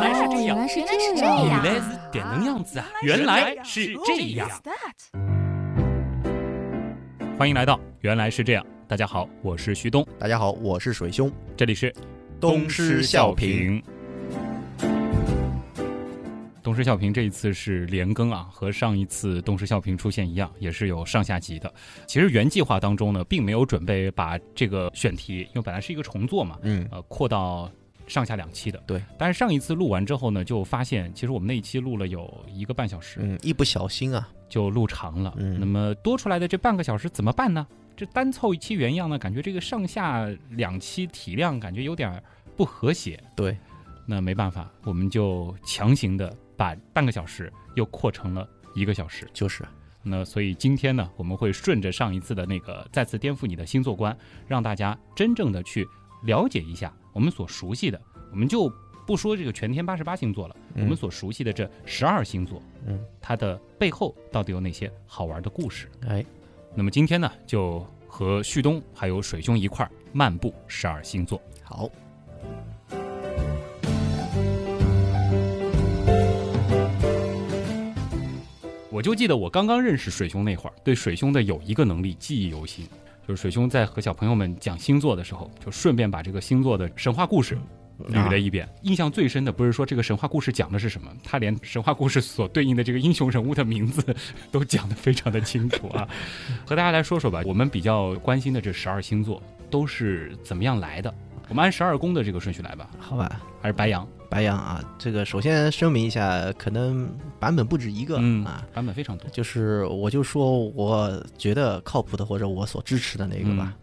原来是这样，原来是这这样，原来是这样子啊！原来是这样。欢迎来到原来是这样。大家好，我是徐东，大家好，我是水兄，这里是东施效颦。东施效颦这一次是连更啊，和上一次东施效颦出现一样，也是有上下集的。其实原计划当中呢，并没有准备把这个选题，因为本来是一个重做嘛，嗯，呃，扩到上下两期的。对。但是上一次录完之后呢，就发现其实我们那一期录了有一个半小时，嗯，一不小心啊，就录长了。嗯那么多出来的这半个小时怎么办呢？这单凑一期原样呢，感觉这个上下两期体量感觉有点不和谐。对，那没办法，我们就强行的把半个小时又扩成了一个小时。就是，那所以今天呢，我们会顺着上一次的那个再次颠覆你的星座观，让大家真正的去了解一下我们所熟悉的，我们就不说这个全天八十八星座了，嗯。我们所熟悉的这十二星座，嗯，它的背后到底有哪些好玩的故事？哎，那么今天呢，就和旭东还有水兄一块儿漫步十二星座。好，我就记得我刚刚认识水兄那会儿，对水兄的有一个能力记忆犹新，就是水兄在和小朋友们讲星座的时候，就顺便把这个星座的神话故事捋了一遍。印象最深的不是说这个神话故事讲的是什么，他连神话故事所对应的这个英雄人物的名字 都讲得非常的清楚啊。和大家来说说吧，我们比较关心的这十二星座都是怎么样来的？我们按十二宫的这个顺序来吧，好吧，还是白羊？白羊啊，这个首先声明一下，可能版本不止一个、嗯啊，，版本非常多。就是我就说我觉得靠谱的或者我所支持的那个吧。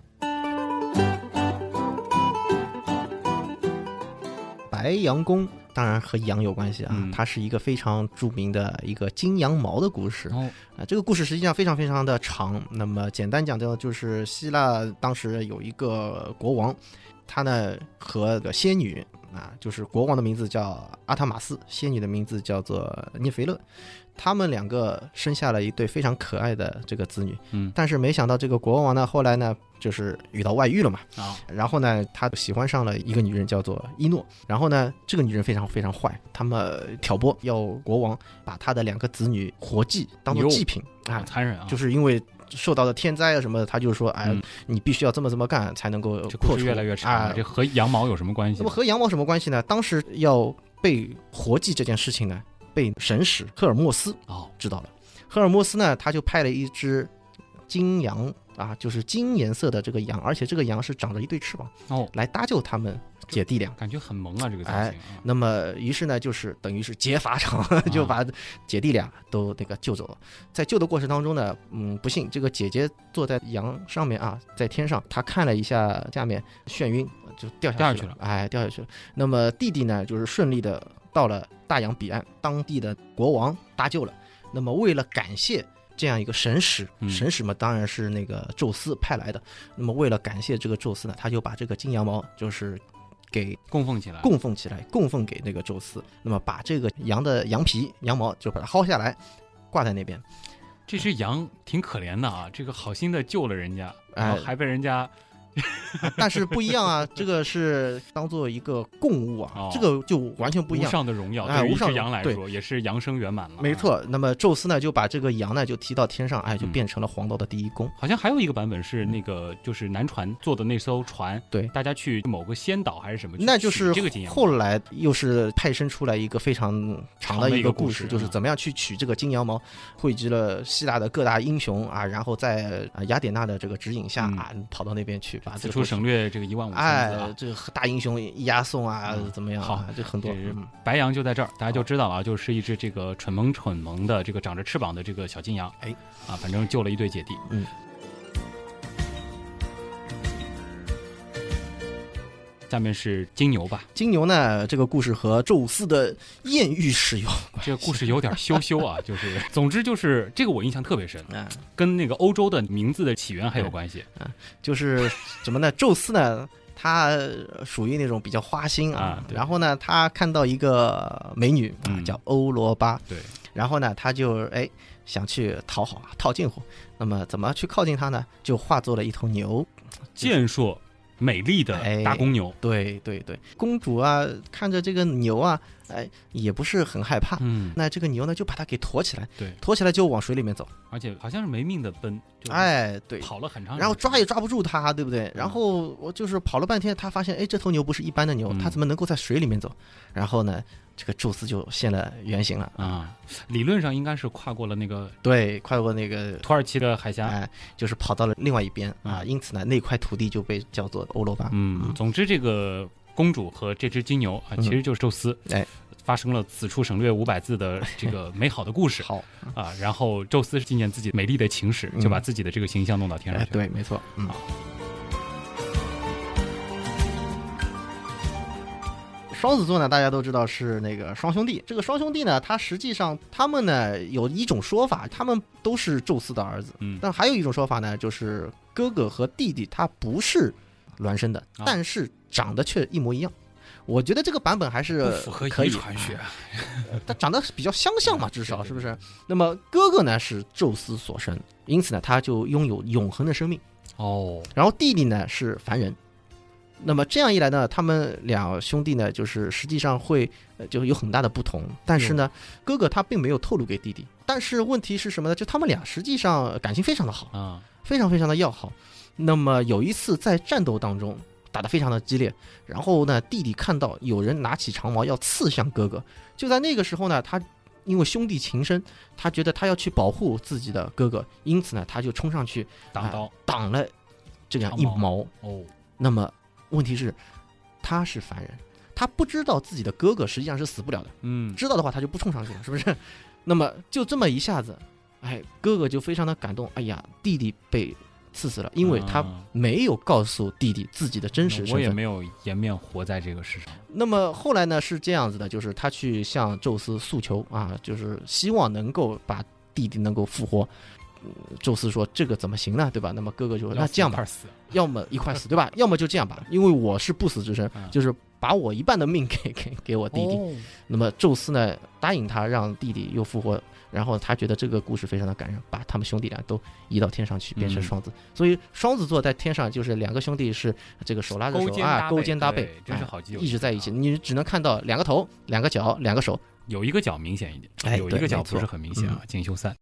白羊宫当然和羊有关系啊，嗯它是一个非常著名的一个金羊毛的故事。哦，啊，这个故事实际上非常非常的长。那么简单讲的就是希腊当时有一个国王，他呢和个仙女啊，就是国王的名字叫阿塔马斯，仙女的名字叫做涅菲勒。他们两个生下了一对非常可爱的这个子女，嗯但是没想到这个国王呢，后来呢就是遇到外遇了嘛，啊，然后呢，他喜欢上了一个女人，叫做伊诺。然后呢，这个女人非常非常坏，他们挑拨要国王把他的两个子女活祭，当做祭品好啊，残忍啊！就是因为受到的天灾啊什么的，他就是说，哎，嗯你必须要这么这么干才能够这故事破除越来越长啊，这和羊毛有什么关系那么？和羊毛什么关系呢？当时要被活祭这件事情呢，被神使赫尔墨斯哦，知道了。赫尔墨斯呢，他就派了一只金羊啊，就是金颜色的这个羊，而且这个羊是长着一对翅膀，哦，来搭救他们姐弟俩。感觉很萌啊，这个造哎。那么，于是呢，就是等于是劫法场，就把姐弟俩都那个救走了。在救的过程当中呢，嗯，不幸这个姐姐坐在羊上面啊，在天上，她看了一下下面，眩晕就掉下去了哎，掉下去了。那么弟弟呢，就是顺利的到了大洋彼岸，当地的国王搭救了。那么为了感谢。这样一个神使，嗯神使嘛，当然是那个宙斯派来的。那么为了感谢这个宙斯呢，他就把这个金羊毛就是给供奉起来，供奉起来，供奉给那个宙斯。那么把这个羊的羊皮、羊毛就把它薅下来，挂在那边。这只羊挺可怜的啊，这个好心的救了人家，然后哎还被人家 但是不一样啊，这个是当做一个供物啊，哦这个就完全不一无样。上的荣耀。对于一只哎无上羊来说，也是扬升圆满了。啊没，错，那么宙斯呢就把这个羊呢就提到天上，哎，就嗯变成了黄道的第一宫。好像还有一个版本是那个，就是南船坐的那艘船，对大家去某个仙岛还是什么，去那就是这个金羊毛。后来又是派生出来一个非常长的一个故事，长的一个故事就是怎么样去取这个金羊毛，汇集了希腊的各大英雄啊，然后在啊雅典娜的这个指引下嗯啊，跑到那边去把此处省略这个一万五千字哎啊，。这个大英雄押送啊，嗯怎么样、好啊？这很多。白羊就在这儿，大家就知道了啊，就是一只这个蠢萌蠢萌的这个长着翅膀的这个小金羊，哎，啊，反正救了一对姐弟。嗯。下面是金牛吧，金牛呢，这个故事和宙斯的艳遇史有关这个故事有点羞羞啊，就是，总之就是这个我印象特别深，嗯，跟那个欧洲的名字的起源还有关系。就是什么呢？宙斯呢，他属于那种比较花心啊啊。然后呢，他看到一个美女啊嗯，叫欧罗巴，对，然后呢，他就哎想去讨好啊，套近乎。那么怎么去靠近他呢？就化作了一头牛。健硕美丽的哎大公牛，对对对，公主啊，看着这个牛啊，哎，也不是很害怕。嗯，那这个牛呢，就把它给驮起来，对，驮起来就往水里面走。而且好像是没命的奔，就哎，对，跑了很长然后抓也抓不住它，对不对？然后我就是跑了半天，他发现，哎，这头牛不是一般的牛，嗯它怎么能够在水里面走？然后呢，这个宙斯就现了原形了。啊，理论上应该是跨过了那个对，跨过那个，土耳其的海峡。哎，就是跑到了另外一边啊。嗯因此呢，那块土地就被叫做欧罗巴。嗯，总之这个公主和这只金牛啊，嗯其实就是宙斯。哎。发生了此处省略五百字的这个 美好的故事好，啊，然后宙斯纪念自己美丽的情史，嗯就把自己的这个形象弄到天上哎，去了。对，没错，嗯。双子座呢，大家都知道是那个双兄弟。这个双兄弟呢，他实际上他们呢有一种说法，他们都是宙斯的儿子。嗯但还有一种说法呢，就是哥哥和弟弟他不是孪生的，啊但是长得却一模一样。我觉得这个版本还是符合可以遗传学，他长得比较相像嘛，嗯至少是不是？那么哥哥呢是宙斯所生，因此呢他就拥有永恒的生命。哦，然后弟弟呢是凡人。那么这样一来呢，他们两兄弟呢，就是实际上会呃就有很大的不同。但是呢，哥哥他并没有透露给弟弟。但是问题是什么呢？就他们俩实际上感情非常的好，啊，非常非常的要好。那么有一次在战斗当中打得非常的激烈，然后呢，弟弟看到有人拿起长矛要刺向哥哥，就在那个时候呢，他因为兄弟情深，他觉得他要去保护自己的哥哥，因此呢，他就冲上去挡刀。挡了这样一长矛。哦，那么问题是，他是凡人，他不知道自己的哥哥实际上是死不了的，嗯，知道的话他就不冲上去了，是不是？那么就这么一下子，哎，哥哥就非常的感动，哎呀，弟弟被刺死了，因为他啊没有告诉弟弟自己的真实我身份。也没有颜面活在这个世上。那么后来呢是这样子的，就是他去向宙斯诉求啊，就是希望能够把弟弟能够复活。嗯宙斯说：“这个怎么行呢？对吧？”那么哥哥就说：“那这样吧，要么一块死，对吧？要么就这样吧，因为我是不死之身，嗯就是把我一半的命给给给我弟弟。哦那么宙斯呢，答应他让弟弟又复活，然后他觉得这个故事非常的感人，把他们兄弟俩都移到天上去，变成嗯双子。所以双子座在天上就是两个兄弟是这个手拉着手啊，勾肩搭背对，真是哎好基友，一直在一起。你只能看到两个头、两个脚、两个手。有一个脚明显一点，哎有一个脚不是很明显啊。锦绣三，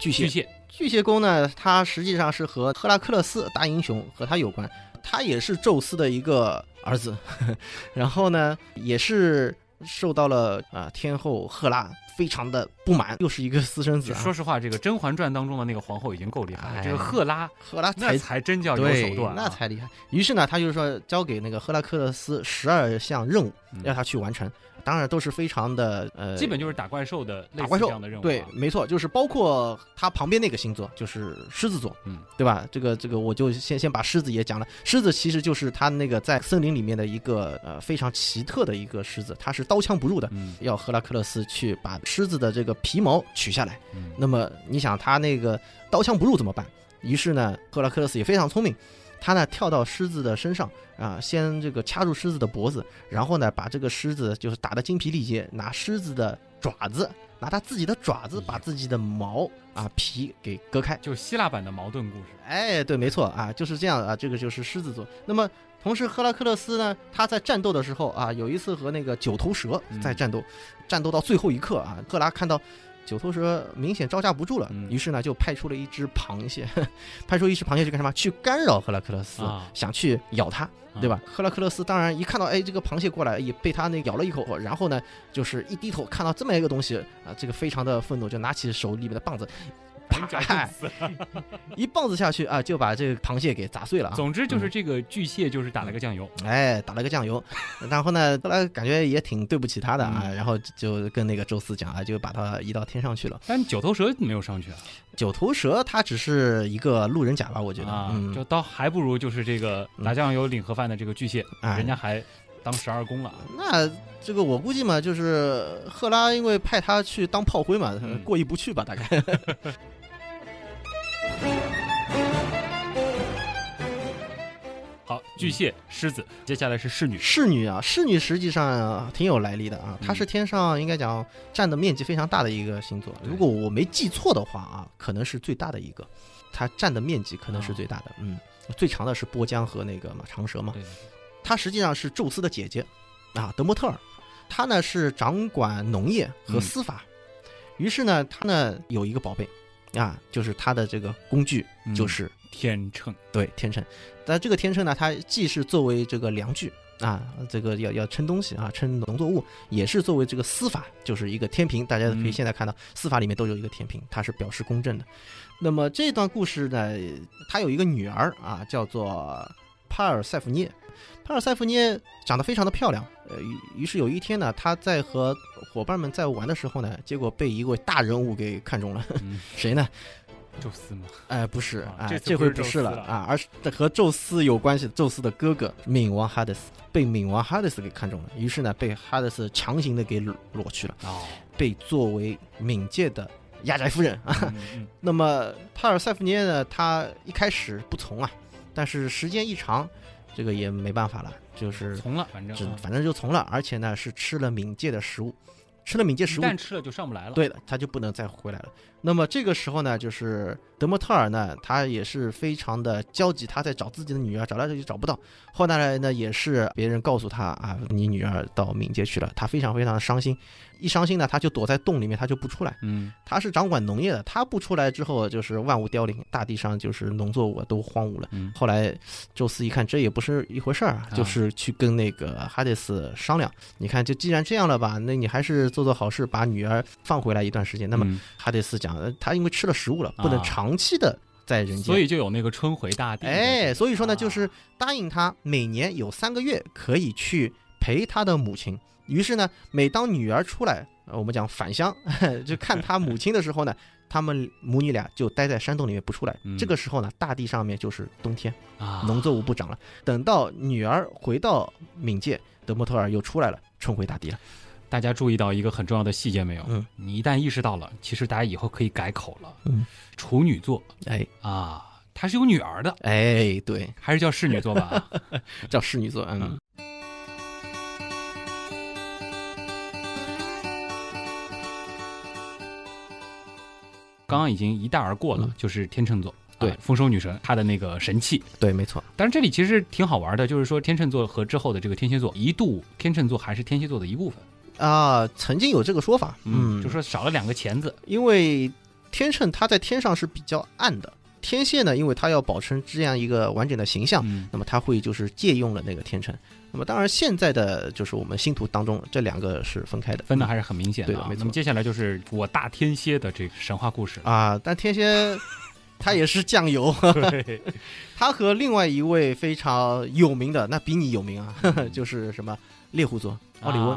巨蟹巨，蟹，巨蟹宫呢，它实际上是和赫拉克勒斯大英雄和他有关，他也是宙斯的一个儿子，然后呢，也是受到了啊、天后赫拉非常的不满，又是一个私生子啊。说实话，这个《甄嬛传》当中的那个皇后已经够厉害了，哎这个赫拉赫拉那才才真叫有对手段啊，那才厉害。于是呢，他就是说交给那个赫拉克勒斯十二项任务，嗯让他去完成。当然都是非常的呃，基本就是打怪兽的类似打怪兽这样的任务啊。对，没错，就是包括他旁边那个星座，就是狮子座，嗯，对吧？这个这个，我就先先把狮子也讲了。狮子其实就是他那个在森林里面的一个呃非常奇特的一个狮子，它是刀枪不入的。嗯要赫拉克勒斯去把狮子的这个皮毛取下来，嗯，那么你想他那个刀枪不入怎么办？于是呢，赫拉克勒斯也非常聪明，他呢跳到狮子的身上啊，先这个掐住狮子的脖子，然后呢把这个狮子就是打得精疲力竭，拿狮子的爪子，拿他自己的爪子把自己的毛啊皮给割开。就是希腊版的矛盾故事。哎，对，没错啊，就是这样啊，这个就是狮子座。那么同时，赫拉克勒斯呢，他在战斗的时候啊，有一次和那个九头蛇在战斗，战斗到最后一刻啊，赫拉看到。九头蛇明显招架不住了，嗯于是呢就派出了一只螃蟹，派出一只螃蟹去干什么？去干扰赫拉克勒斯，啊想去咬他，对吧？赫拉克勒斯当然一看到哎这个螃蟹过来，也被他那咬了一口，然后呢就是一低头看到这么一个东西啊，这个非常的愤怒，就拿起手里面的棒子，一棒子下去啊，就把这个螃蟹给砸碎了啊。总之就是这个巨蟹就是打了个酱油，哎，打了个酱油，然后呢，后来感觉也挺对不起他的啊，嗯。然后就跟那个宙斯讲啊，就把他移到天上去了。但九头蛇没有上去啊，九头蛇它只是一个路人甲吧，我觉得，啊，嗯，就倒还不如就是这个嗯。打酱油领盒饭的这个巨蟹，哎。人家还当十二宫了。那这个我估计嘛，就是赫拉因为派他去当炮灰嘛，嗯。过意不去吧，大概。好，巨蟹、狮子，接下来是侍女，侍女啊，侍女实际上挺有来历的啊，嗯她是天上应该讲占的面积非常大的一个星座，如果我没记错的话啊，可能是最大的一个，它占的面积可能是最大的，嗯，最长的是波江和那个嘛长蛇嘛，对，她实际上是宙斯的姐姐啊，德莫特尔。她呢是掌管农业和司法，于是呢，她呢有一个宝贝啊，就是她的这个工具嗯。就是、天秤，对天秤。但这个天秤呢，它既是作为这个量具。啊，这个要要称东西啊，称农作物，也是作为这个司法，就是一个天平。大家可以嗯现在看到，司法里面都有一个天平，它是表示公正的。那么这段故事呢，他有一个女儿啊，叫做帕尔塞福涅。帕尔塞福涅长得非常的漂亮，呃，于于是有一天呢，他在和伙伴们在玩的时候呢，结果被一位大人物给看中了。嗯，谁呢？宙斯吗，哎、不是啊，哎、这这回不不是了啊，而是和宙斯有关系的，宙斯的哥哥冥王哈德斯被冥王哈德斯给看中了，于是呢，被哈德斯强行的给裸裸去了，哦，被作为冥界的压寨夫人啊。嗯 嗯。那么帕尔塞福涅呢，他一开始不从啊，但是时间一长，这个也没办法了，就是从了，反正啊。反正就从了，而且呢是吃了冥界的食物，吃了冥界食物一旦吃了就上不来了。，对的，他就不能再回来了。那么这个时候呢，就是德莫特尔呢，他也是非常的焦急，他在找自己的女儿，找来找去找不到。后来呢，也是别人告诉他啊，你女儿到冥界去了，他非常非常的伤心。一伤心呢，他就躲在洞里面，他就不出来。嗯，他是掌管农业的，他不出来之后，就是万物凋零，大地上就是农作物都荒芜了。嗯后来宙斯一看这也不是一回事儿啊，啊就是去跟那个哈迪斯商量。你看，就既然这样了吧，那你还是做做好事，把女儿放回来一段时间。那么嗯哈迪斯讲，呃他因为吃了食物了，不能啊长期的在人间。所以就有那个春回大地。哎，所以说呢，啊就是答应他每年有三个月可以去陪他的母亲。于是呢，每当女儿出来，呃我们讲返乡，就看他母亲的时候呢，他们母女俩就待在山洞里面不出来。嗯这个时候呢，大地上面就是冬天，啊，农作物不长了。等到女儿回到冥界，德莫特尔又出来了，重回大地了。大家注意到一个很重要的细节没有？嗯，你一旦意识到了，其实大家以后可以改口了。嗯，处女座哎啊，她是有女儿的，哎，对，还是叫侍女座吧？叫侍女座，嗯刚刚已经一带而过了，嗯就是天秤座。对啊丰收女神她的那个神器，对，没错。但是这里其实挺好玩的，就是说天秤座和之后的这个天蝎座，一度天秤座还是天蝎座的一部分，啊、曾经有这个说法，嗯，就说少了两个钳子，因为天秤它在天上是比较暗的，天蝎呢，因为它要保持这样一个完整的形象，嗯，那么它会就是借用了那个天秤。那么当然，现在的就是我们星图当中这两个是分开的，分的还是很明显啊。对的没错那么接下来就是我大天蝎的这个神话故事。啊，但天蝎 他也是酱油，对，它和另外一位非常有名的，那比你有名啊，就是什么猎户座奥利温。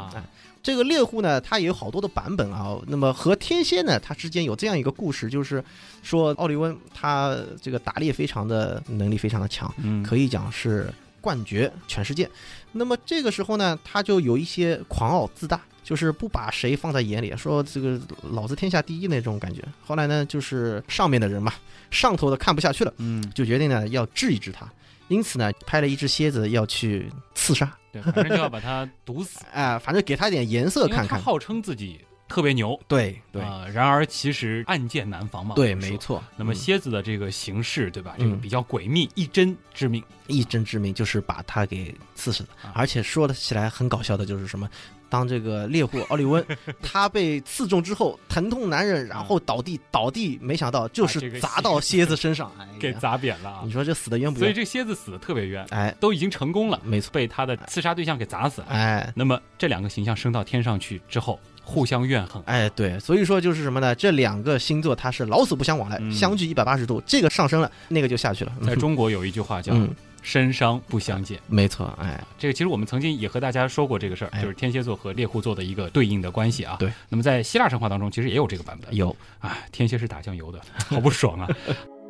这个猎户呢，它也有好多的版本啊。那么和天蝎呢，它之间有这样一个故事，就是说奥利温他这个打猎非常的能力非常的强，嗯，可以讲是冠绝全世界。那么这个时候呢，他就有一些狂傲自大，就是不把谁放在眼里，说这个老子天下第一那种感觉。后来呢，就是上面的人嘛，上头的看不下去了，嗯，就决定呢要治一治他。因此呢，派了一只蝎子要去刺杀，对，反正就要把它毒死，哎、反正给他点颜色看看。号称自己特别牛，对对、啊然而其实暗箭难防嘛。对，没。错。那么嗯蝎子的这个形式，对吧？这个嗯比较诡秘，一针致命。一针致命，就是把他给刺死了。啊而且说的起来很搞笑的，就是什么，当这个猎户奥利温 他被刺中之后，疼痛难忍，然后倒地，倒地，没想到就是砸到蝎子身上，哎呀给砸扁了啊你！说这死的冤不冤？所以这蝎子死的特别冤，哎，都已经成功了，没错，被他的刺杀对象给砸死了。哎。那么这两个形象升到天上去之后，互相怨恨。哎，对，所以说就是什么呢？这两个星座它是老死不相往来，嗯相距一百八十度，这个上升了，那个就下去了。在中国有一句话叫嗯，“身伤不相见没错，哎，”，这个其实我们曾经也和大家说过这个事儿，哎就是天蝎座和猎户座的一个对应的关系啊。对。那么在希腊神话当中，其实也有这个版本。有，啊，天蝎是打酱油的，好不爽啊！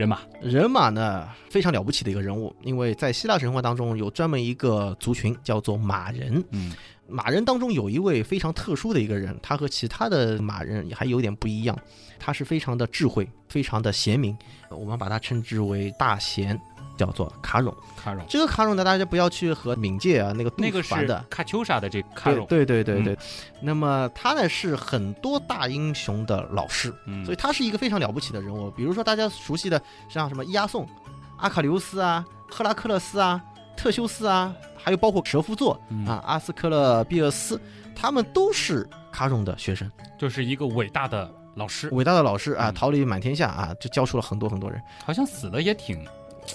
人马，人马呢非常了不起的一个人物，因为在希腊神话当中有专门一个族群叫做马人。嗯马人当中有一位非常特殊的一个人，他和其他的马人还有点不一样，他是非常的智慧，非常的贤明，我们把他称之为大贤。叫做卡戎。卡戎，这个卡戎呢，大家不要去和冥界啊那个那个是杜凡的。卡秋莎的这个卡戎，对对对对嗯，那么他呢是很多大英雄的老师，嗯，所以他是一个非常了不起的人物。比如说大家熟悉的像什么伊阿宋、阿卡琉斯啊、赫拉克勒斯啊、特修斯啊，还有包括蛇夫座嗯啊、阿斯克勒庇厄斯，他们都是卡戎的学生，就是一个伟大的老师，伟大的老师啊，嗯桃李满天下啊，就教出了很多很多人。好像死了也挺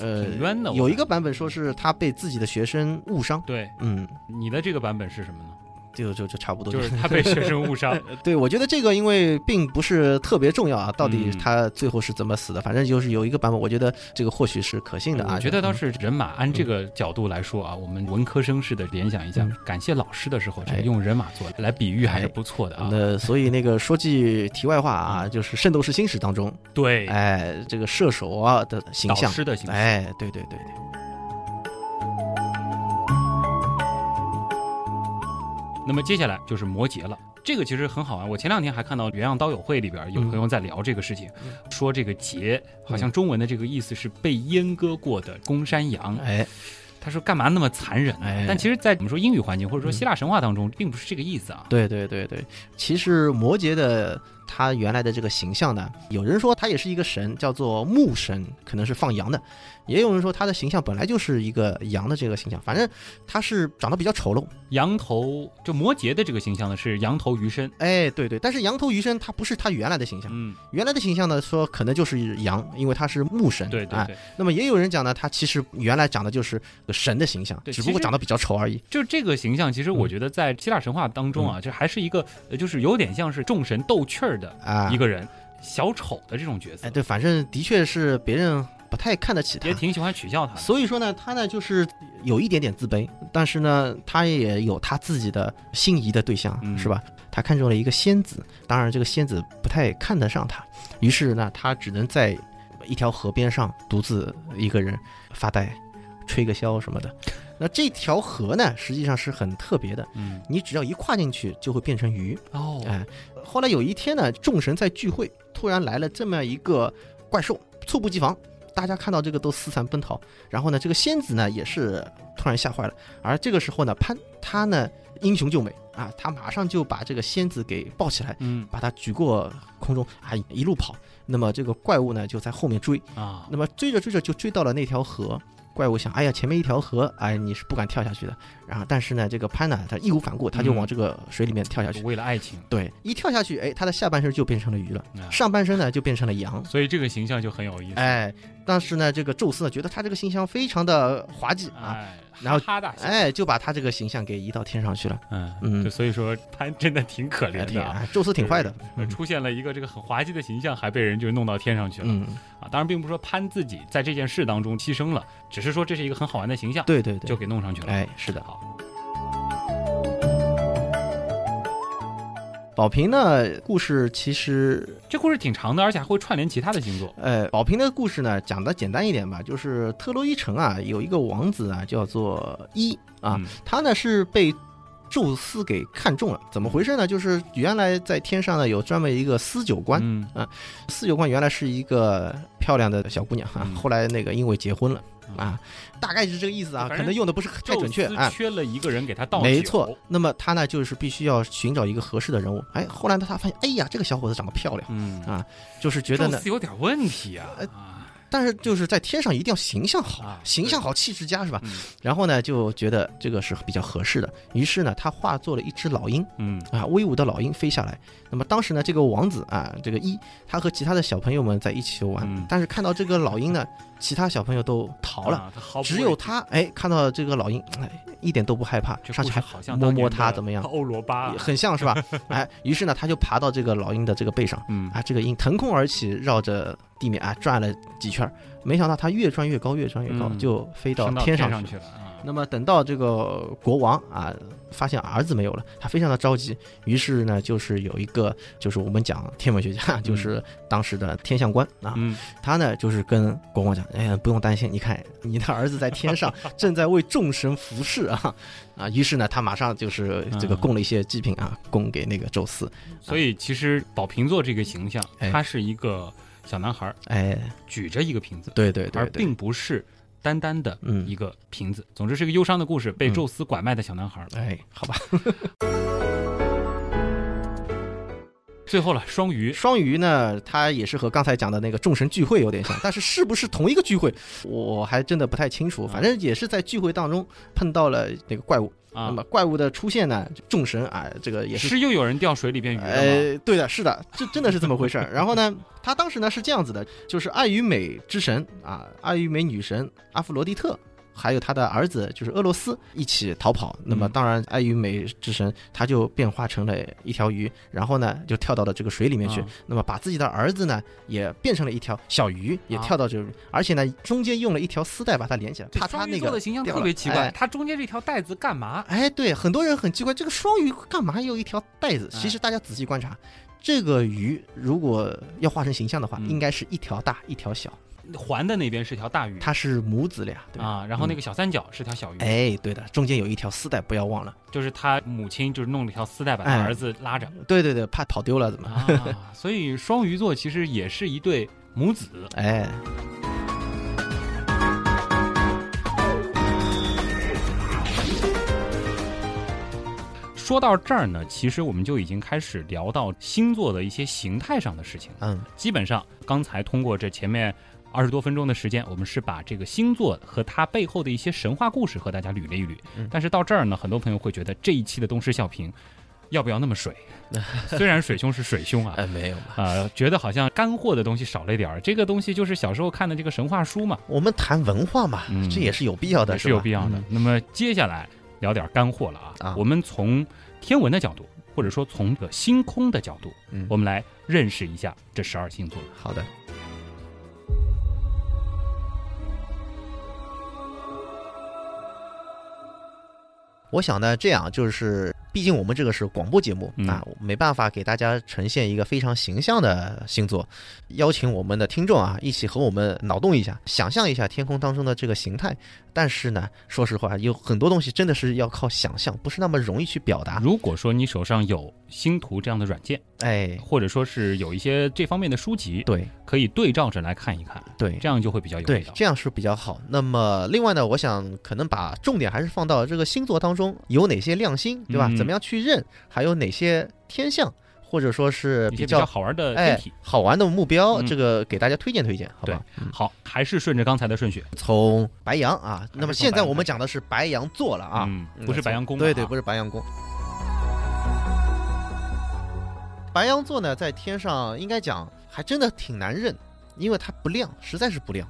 呃挺冤的我看有一个版本说是他被自己的学生误伤，对。嗯，你的这个版本是什么呢？就就就差不多就是他被学生误伤，对，我觉得这个因为并不是特别重要啊，到底嗯。他最后是怎么死的，反正就是有一个版本，我觉得这个或许是可信的啊。我觉得倒嗯。是人马，按这个角度来说啊，我们文科生式的联想一下嗯，感谢老师的时候，用人马做来比喻还是哎不错的啊。那所以那个说句题外话啊，就是《圣斗士星矢》当中，对，哎，这个射手啊的形导象，师的形象，哎，对对对对，那么接下来就是摩羯了。这个其实很好玩，我前两天还看到《原样刀友会》里边有朋友在聊这个事情，嗯说这个羯好像中文的这个意思是被阉割过的公山羊。哎，他说干嘛那么残忍呢？哎但其实，在我们说英语环境或者说嗯希腊神话当中，并不是这个意思啊。对对对对，其实摩羯的他原来的这个形象呢，有人说他也是一个神，叫做牧神，可能是放羊的；也有人说他的形象本来就是一个羊的这个形象，反正他是长得比较丑陋。羊头就摩羯的这个形象呢是羊头鱼身，哎，对对，但是羊头鱼身他不是他原来的形象，嗯，原来的形象呢说可能就是羊，因为他是牧神。哎对对对，那么也有人讲呢，他其实原来长得就是个神的形象，只不过长得比较丑而已。就这个形象，其实我觉得在希腊神话当中啊，这还是一个呃就是有点像是众神斗趣儿的啊一个人，小丑的这种角色哎，，对，反正的确是别人不太看得起他也。挺喜欢取笑他。所以说呢，他呢就是有一点点自卑，但是呢，他也有他自己的心仪的对象，嗯是吧？他看中了一个仙子，当然这个仙子不太看得上他，于是呢，他只能在一条河边上独自一个人发呆，吹个箫什么的。那这条河呢，实际上是很特别的，嗯，你只要一跨进去，就会变成鱼。哦，哎，后来有一天呢，众神在聚会，突然来了这么一个怪兽，猝不及防，大家看到这个都四散奔逃。然后呢，这个仙子呢也是突然吓坏了。而这个时候呢，潘他呢英雄救美啊，他马上就把这个仙子给抱起来，嗯把他举过空中啊，一路跑。那么这个怪物呢就在后面追，啊，那么追着追着就追到了那条河。怪物想，哎呀，前面一条河，哎，你是不敢跳下去的。然后，但是呢，这个潘呢，他义无反顾，他就嗯往这个水里面跳下去。为了爱情，对，一跳下去，哎，他的下半身就变成了鱼了，啊上半身呢就变成了羊。所以这个形象就很有意思。哎，但是呢，这个宙斯呢觉得他这个形象非常的滑稽啊，哎，然后哈哈大笑，哎，就把他这个形象给移到天上去了。嗯嗯就所以说潘真的挺可怜的宙斯挺坏的。呃出现了一个这个很滑稽的形象，还被人就弄到天上去了、嗯，啊！当然，并不是说潘自己在这件事当中牺牲了，只是说这是一个很好玩的形象，对对对，就给弄上去了。哎，是的。好，宝瓶呢，故事其实，这故事挺长的，而且还会串联其他的星座。呃，宝瓶的故事呢讲的简单一点吧，就是特洛伊城啊有一个王子啊叫做伊啊，嗯他呢是被宙斯给看中了，怎么回事呢？就是原来在天上呢有专门一个司酒官，嗯四九官原来是一个漂亮的小姑娘啊，嗯后来那个因为结婚了啊，大概是这个意思啊，可能用的不是太准确啊。缺了一个人给他倒酒，没错，那么他呢就是必须要寻找一个合适的人物。哎，后来呢他发现，哎呀，这个小伙子长得漂亮，嗯啊就是觉得呢有点问题啊。但是就是在天上一定要形象好，啊形象好，气质佳是吧？嗯然后呢就觉得这个是比较合适的，于是呢他化作了一只老鹰嗯啊，威武的老鹰飞下来。那么当时呢这个王子啊，这个一他和其他的小朋友们在一起玩，嗯但是看到这个老鹰呢，其他小朋友都逃了。只有他哎，看到这个老鹰，哎，一点都不害怕，这上去还好像摸摸它怎么样欧罗巴啊，很像是吧？哎，于是呢，他就爬到这个老鹰的这个背上，嗯啊，这个鹰腾空而起，绕着地面啊转了几圈，没想到它越转越高，越转越高，嗯就飞到天上去了啊。那么等到这个国王啊，发现儿子没有了，他非常的着急，于是呢，就是有一个，就是我们讲天文学家，就是当时的天象官啊，嗯。他呢就是跟国王讲，哎呀，不用担心，你看你的儿子在天上 正在为众神服侍啊，啊，于是呢，他马上就是这个嗯供了一些祭品啊，供给那个宙斯，所以其实宝瓶座这个形象，哎。他是一个小男孩儿哎，举着一个瓶子，对对对而对，并不是单单的嗯一个瓶子。总之是个忧伤的故事，被嗯宙斯拐卖的小男孩。哎，好吧。最后了，双鱼，双鱼呢，它也是和刚才讲的那个众神聚会有点像，但是是不是同一个聚会，我还真的不太清楚。反正也是在聚会当中碰到了那个怪物。啊那么怪物的出现呢，众神啊，这个也是是又有人掉水里边鱼了吗？呃，对的，是的，这真的是这么回事儿。然后呢，他当时呢是这样子的，就是爱与美之神啊，爱与美女神阿弗罗狄特。还有他的儿子就是俄罗斯一起逃跑，那么嗯。当然爱与美之神他就变化成了一条鱼，然后呢就跳到了这个水里面去，啊。那么把自己的儿子呢也变成了一条小鱼，也啊跳到这，而且呢中间用了一条丝带把它连起来，对怕他那个的形象特别奇怪，哎。它中间这条带子干嘛？哎，对，很多人很奇怪，这个双鱼干嘛有一条带子？哎。其实大家仔细观察，这个鱼如果要画成形象的话，嗯。应该是一条大一条小，环的那边是条大鱼它是母子俩，对？啊，然后那嗯个小三角是条小鱼，哎，对的，中间有一条丝带，不要忘了。就是他母亲就是弄了条丝带把他哎儿子拉着对对对，怕跑丢了怎么？啊，所以双鱼座其实也是一对母子。哎，说到这儿呢，其实我们就已经开始聊到星座的一些形态上的事情了。嗯，基本上刚才通过这前面二十多分钟的时间，我们是把这个星座和它背后的一些神话故事和大家捋了一捋。嗯但是到这儿呢，很多朋友会觉得这一期的东施效颦要不要那么水？虽然水兄是水兄啊。哎，没有啊，呃，觉得好像干货的东西少了一点儿，这个东西就是小时候看的这个神话书嘛，我们谈文化嘛，嗯这也是有必要的，也是有必要的。嗯那么接下来聊点干货了啊，啊我们从天文的角度，或者说从个星空的角度，嗯我们来认识一下这十二星座。好的。我想呢，这样就是，毕竟我们这个是广播节目、嗯啊，没办法给大家呈现一个非常形象的星座，邀请我们的听众啊，一起和我们脑洞一下，想象一下天空当中的这个形态。但是呢，说实话，有很多东西真的是要靠想象，不是那么容易去表达。如果说你手上有星图这样的软件，哎，或者说是有一些这方面的书籍，对可以对照着来看一看，对，这样就会比较有对味，道。这样是比较好。那么另外呢，我想可能把重点还是放到这个星座当中有哪些亮星，对吧？嗯怎么样去认？还有哪些天象，或者说是比较较好玩的哎天体。好玩的目标，嗯这个给大家推荐推荐，好吧？好，还是顺着刚才的顺序从白羊啊，那么现在我们讲的是白羊座了啊，嗯不是白羊宫对对，啊不是白羊宫。白羊座呢，在天上应该讲还真的挺难认，因为它不亮，实在是不亮。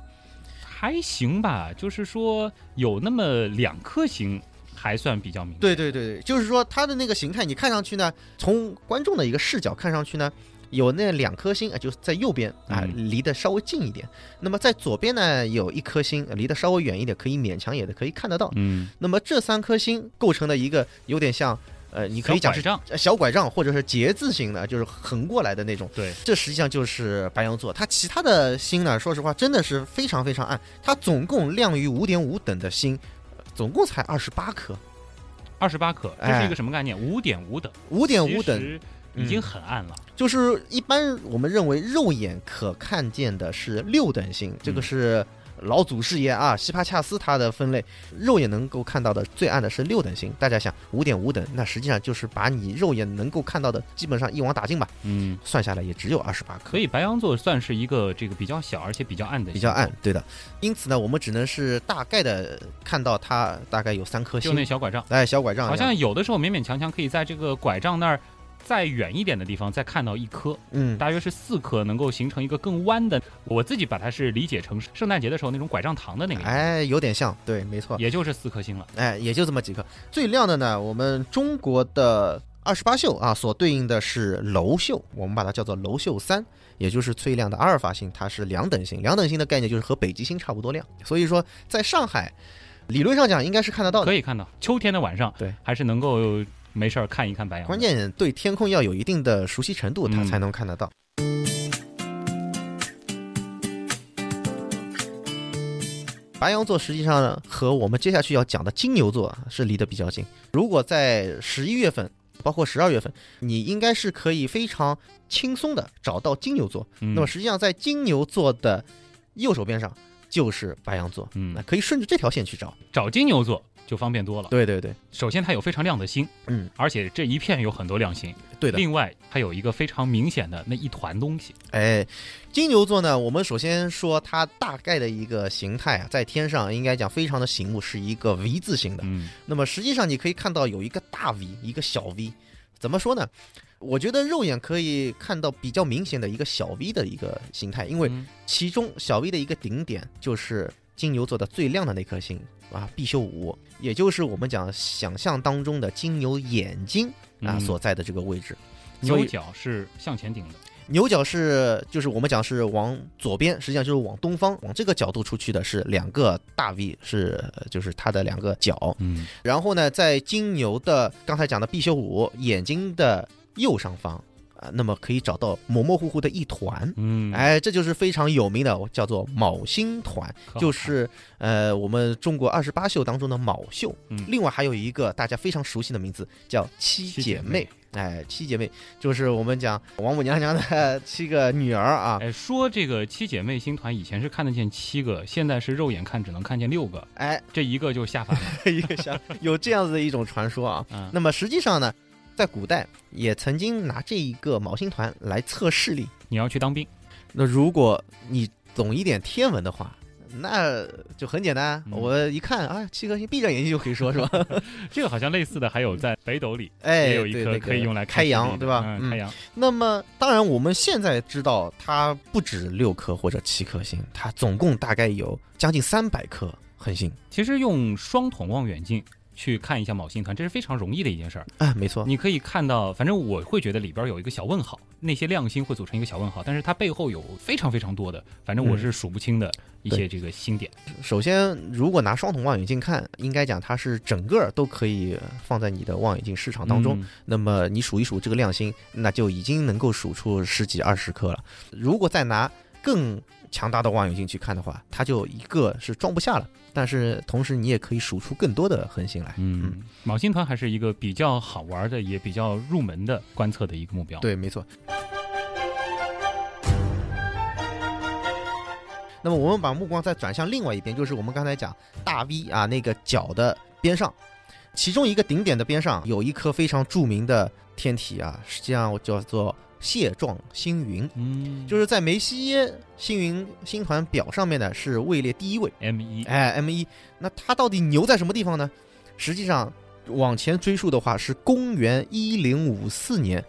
还行吧，就是说有那么两颗星还算比较明显。对对对对，就是说它的那个形态，你看上去呢，从观众的一个视角看上去呢，有那两颗星啊，就是在右边啊，嗯离得稍微近一点。那么在左边呢，有一颗星呃离得稍微远一点，可以勉强也的可以看得到。嗯，那么这三颗星构成了一个有点像，呃，你可以讲是小拐杖呃小拐杖或者是节字形的，就是横过来的那种。对，这实际上就是白羊座，它其他的星呢，说实话真的是非常非常暗，它总共亮于五点五等的星，呃总共才二十八颗，二十八颗，这哎是一个什么概念？五点五等，五点五等。已经很暗了。就是一般我们认为肉眼可看见的是六等星，这个是老祖师爷啊，西帕恰斯他的分类，肉眼能够看到的最暗的是六等星。大家想五点五等，那实际上就是把你肉眼能够看到的基本上一网打尽吧，嗯，算下来也只有二十八颗所。以白羊座算是一个这个比较小而且比较暗的，比较暗，，对的，因此呢，我们只能是大概的看到它大概有三颗就那星，小拐杖，哎，小拐杖，好像有的时候勉勉强强可以在这个拐杖那儿。再远一点的地方再看到一颗，嗯，大约是四颗，能够形成一个更弯的。我自己把它是理解成圣诞节的时候那种拐杖糖的那个，哎，有点像，对，没错，也就是四颗星了。哎，也就这么几颗。最亮的呢，我们中国的二十八宿啊，所对应的是楼宿，我们把它叫做楼宿三，也就是最亮的阿尔法星，它是两等星。两等星的概念就是和北极星差不多亮，所以说在上海，理论上讲应该是看得到的。可以看到，秋天的晚上，对，还是能够没事儿看一看白羊的。关键对天空要有一定的熟悉程度，它嗯才能看得到。白羊座实际上呢和我们接下去要讲的金牛座啊是离得比较近。如果在十一月份，包括十二月份，你应该是可以非常轻松的找到金牛座。嗯那么实际上在金牛座的右手边上就是白羊座，嗯那可以顺着这条线去找。找金牛座就方便多了。对对对，首先它有非常亮的星，嗯，而且这一片有很多亮星。对的。另外，它有一个非常明显的那一团东西。哎，金牛座呢，我们首先说它大概的一个形态啊，在天上应该讲非常的醒目，是一个 V 字形的。嗯那么实际上你可以看到有一个大 V，一个小 V，怎么说呢？我觉得肉眼可以看到比较明显的一个小 V 的一个形态，因为嗯其中小 V 的一个顶点就是金牛座的最亮的那颗星啊，必修五，也就是我们讲想象当中的金牛眼睛啊嗯所在的这个位置。所牛角是向前顶的。牛角是就是我们讲是往左边，实际上就是往东方，往这个角度出去的是两个大 V，是呃就是它的两个角。嗯然后呢，在金牛的刚才讲的必修五眼睛的右上方啊、那么可以找到模模糊糊的一团。嗯，哎，这就是非常有名的，叫做卯星团，就是呃我们中国二十八宿当中的卯宿。嗯另外还有一个大家非常熟悉的名字叫七七姐姐妹。哎，七姐妹就是我们讲王母娘娘的七个女儿啊。哎，说这个七姐妹星团以前是看得见七个，现在是肉眼看只能看见六个，哎，这一个就下凡了。一个下有这样子的一种传说啊。嗯，那么实际上呢，在古代也曾经拿这一个毛星团来测视力。你要去当兵，那如果你懂一点天文的话，那就很简单。嗯我一看啊，七颗星，闭着眼睛就可以说，是吧？这个好像类似的还有在北斗里 哎，也有一颗可以用来开阳对吧？嗯，开阳。那么当然，我们现在知道它不止六颗或者七颗星，它总共大概有将近三百颗恒星。其实用双筒望远镜去看一下卯星团，这是非常容易的一件事儿。哎，没错，你可以看到，反正我会觉得里边有一个小问号，那些亮星会组成一个小问号，但是它背后有非常非常多的，反正我是数不清的一些这个星点。首先，如果拿双筒望远镜看，应该讲它是整个都可以放在你的望远镜市场当中。嗯那么你数一数这个亮星，那就已经能够数出十几二十颗了。如果再拿更强大的望远镜去看的话，它就一个是装不下了，但是同时你也可以数出更多的恒星来。嗯，昴星团还是一个比较好玩的，也比较入门的观测的一个目标。，对，没错。那么我们把目光再转向另外一边，就是我们刚才讲大 V 啊那个角的边上，其中一个顶点的边上有一颗非常著名的天体啊，实际上叫做蟹状星云。嗯，就是在梅西耶星云星团表上面呢是位列第一位，M 一，哎，M 一，那它到底牛在什么地方呢？实际上往前追溯的话，是公元一零五四年，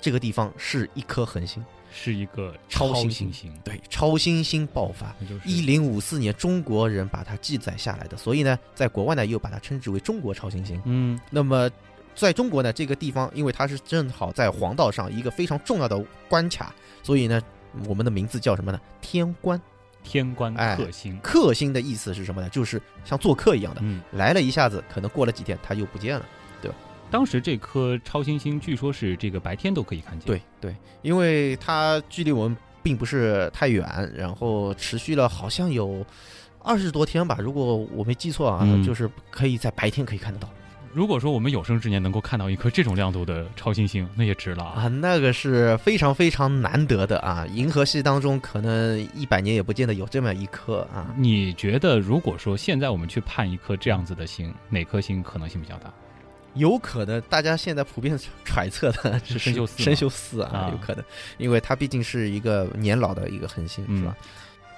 这个地方是一颗恒星，是一个超新新星星，对，超新星爆发。一零五四年，中国人把它记载下来的，所以呢，在国外呢又把它称之为中国超新星。嗯那么，在中国呢，这个地方因为它是正好在黄道上一个非常重要的关卡，所以呢，我们的名字叫什么呢？天官。天官哎克星，克星的意思是什么呢？就是像做客一样的，嗯，来了一下子，可能过了几天它又不见了。对吧当时这颗超新星据说是这个白天都可以看见，，对对，因为它距离我们并不是太远，然后持续了好像有二十多天吧，如果我没记错啊，嗯就是可以在白天可以看得到如果说我们有生之年能够看到一颗这种亮度的超新星，那也值了啊！啊，那个是非常非常难得的啊！银河系当中可能一百年也不见得有这么一颗啊。你觉得，如果说现在我们去判一颗这样子的星，哪颗星可能性比较大？有可能大家现在普遍揣测的是生锈四吗参宿四啊啊，有可能，因为它毕竟是一个年老的一个恒星，是吧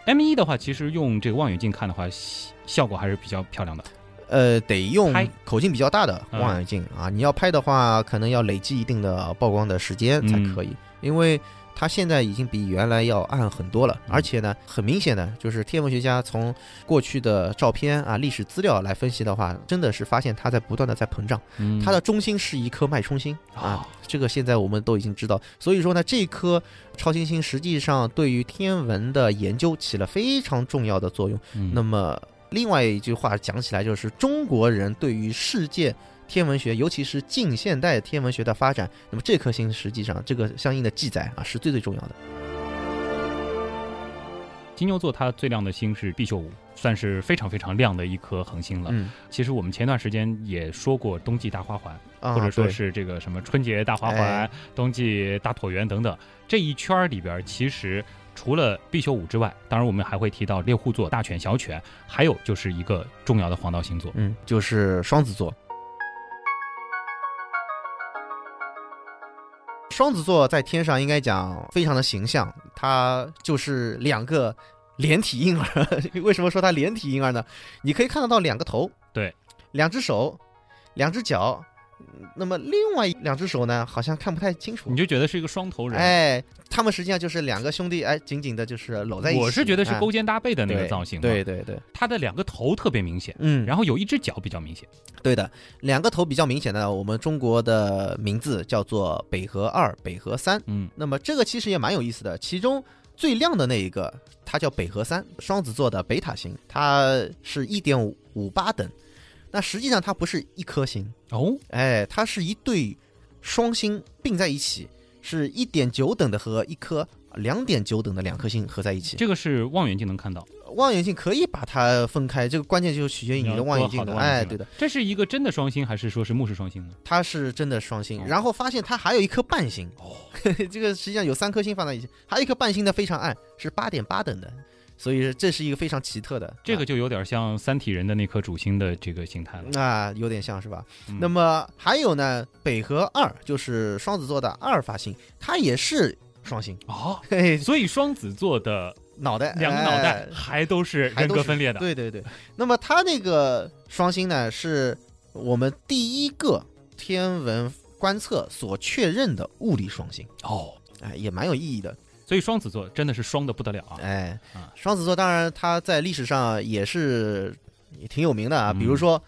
？M 一的话，其实用这个望远镜看的话，效效果还是比较漂亮的。呃，得用口径比较大的望远镜啊。你要拍的话，可能要累积一定的曝光的时间才可以，因为它现在已经比原来要暗很多了。嗯而且呢，很明显的就是天文学家从过去的照片啊、历史资料来分析的话，真的是发现它在不断的在膨胀。嗯它的中心是一颗脉冲星啊啊，这个现在我们都已经知道。所以说呢，这颗超新星实际上对于天文的研究起了非常重要的作用。嗯那么另外一句话讲起来，就是中国人对于世界天文学，尤其是近现代天文学的发展，那么这颗星实际上这个相应的记载啊是最最重要的。金牛座它最亮的星是毕宿五，算是非常非常亮的一颗恒星了。嗯，其实我们前段时间也说过冬季大花环，啊或者说是这个什么春节大花环、哎冬季大椭圆等等，这一圈儿里边其实除了必修五之外，当然我们还会提到猎户座、大犬、小犬，还有就是一个重要的黄道星座。嗯，就是双子座。双子座在天上应该讲非常的形象，它就是两个连体婴儿。为什么说它连体婴儿呢？你可以看得到两个头，对，两只手，两只脚。那么另外两只手呢，好像看不太清楚。你就觉得是一个双头人？哎，他们实际上就是两个兄弟，哎，紧紧的，就是搂在一起。我是觉得是哎勾肩搭背的那个造型。对，对对，他的两个头特别明显，嗯，然后有一只脚比较明显。对的，两个头比较明显的，我们中国的名字叫做北河二、北河三。嗯，那么这个其实也蛮有意思的，其中最亮的那一个，它叫北河三，双子座的北塔星，它是一点五八等。那实际上它不是一颗星，哦，哎，它是一对双星并在一起，是一点九等的和一颗两点九等的两颗星合在一起。这个是望远镜能看到。望远镜可以把它分开，这个关键就是取决于你的望远镜的。哎，对的，这是一个真的双星，还是说是目视双星呢？它是真的双星哦，然后发现它还有一颗半星，哦，这个实际上有三颗星放在一起，还有一颗半星呢非常暗，是八点八等的，所以这是一个非常奇特的。这个就有点像三体人的那颗主星的这个形态了。啊、有点像是吧？嗯那么还有呢，北河二就是双子座的阿尔法星，它也是双星，哦，嘿嘿，所以双子座的脑袋两个脑袋哎还都是人格分裂的。对对对，那么它那个双星呢，是我们第一个天文观测所确认的物理双星，哦，哎，也蛮有意义的。所以双子座真的是双的不得了啊！哎啊，双子座当然它在历史上也是也挺有名的啊，嗯比如说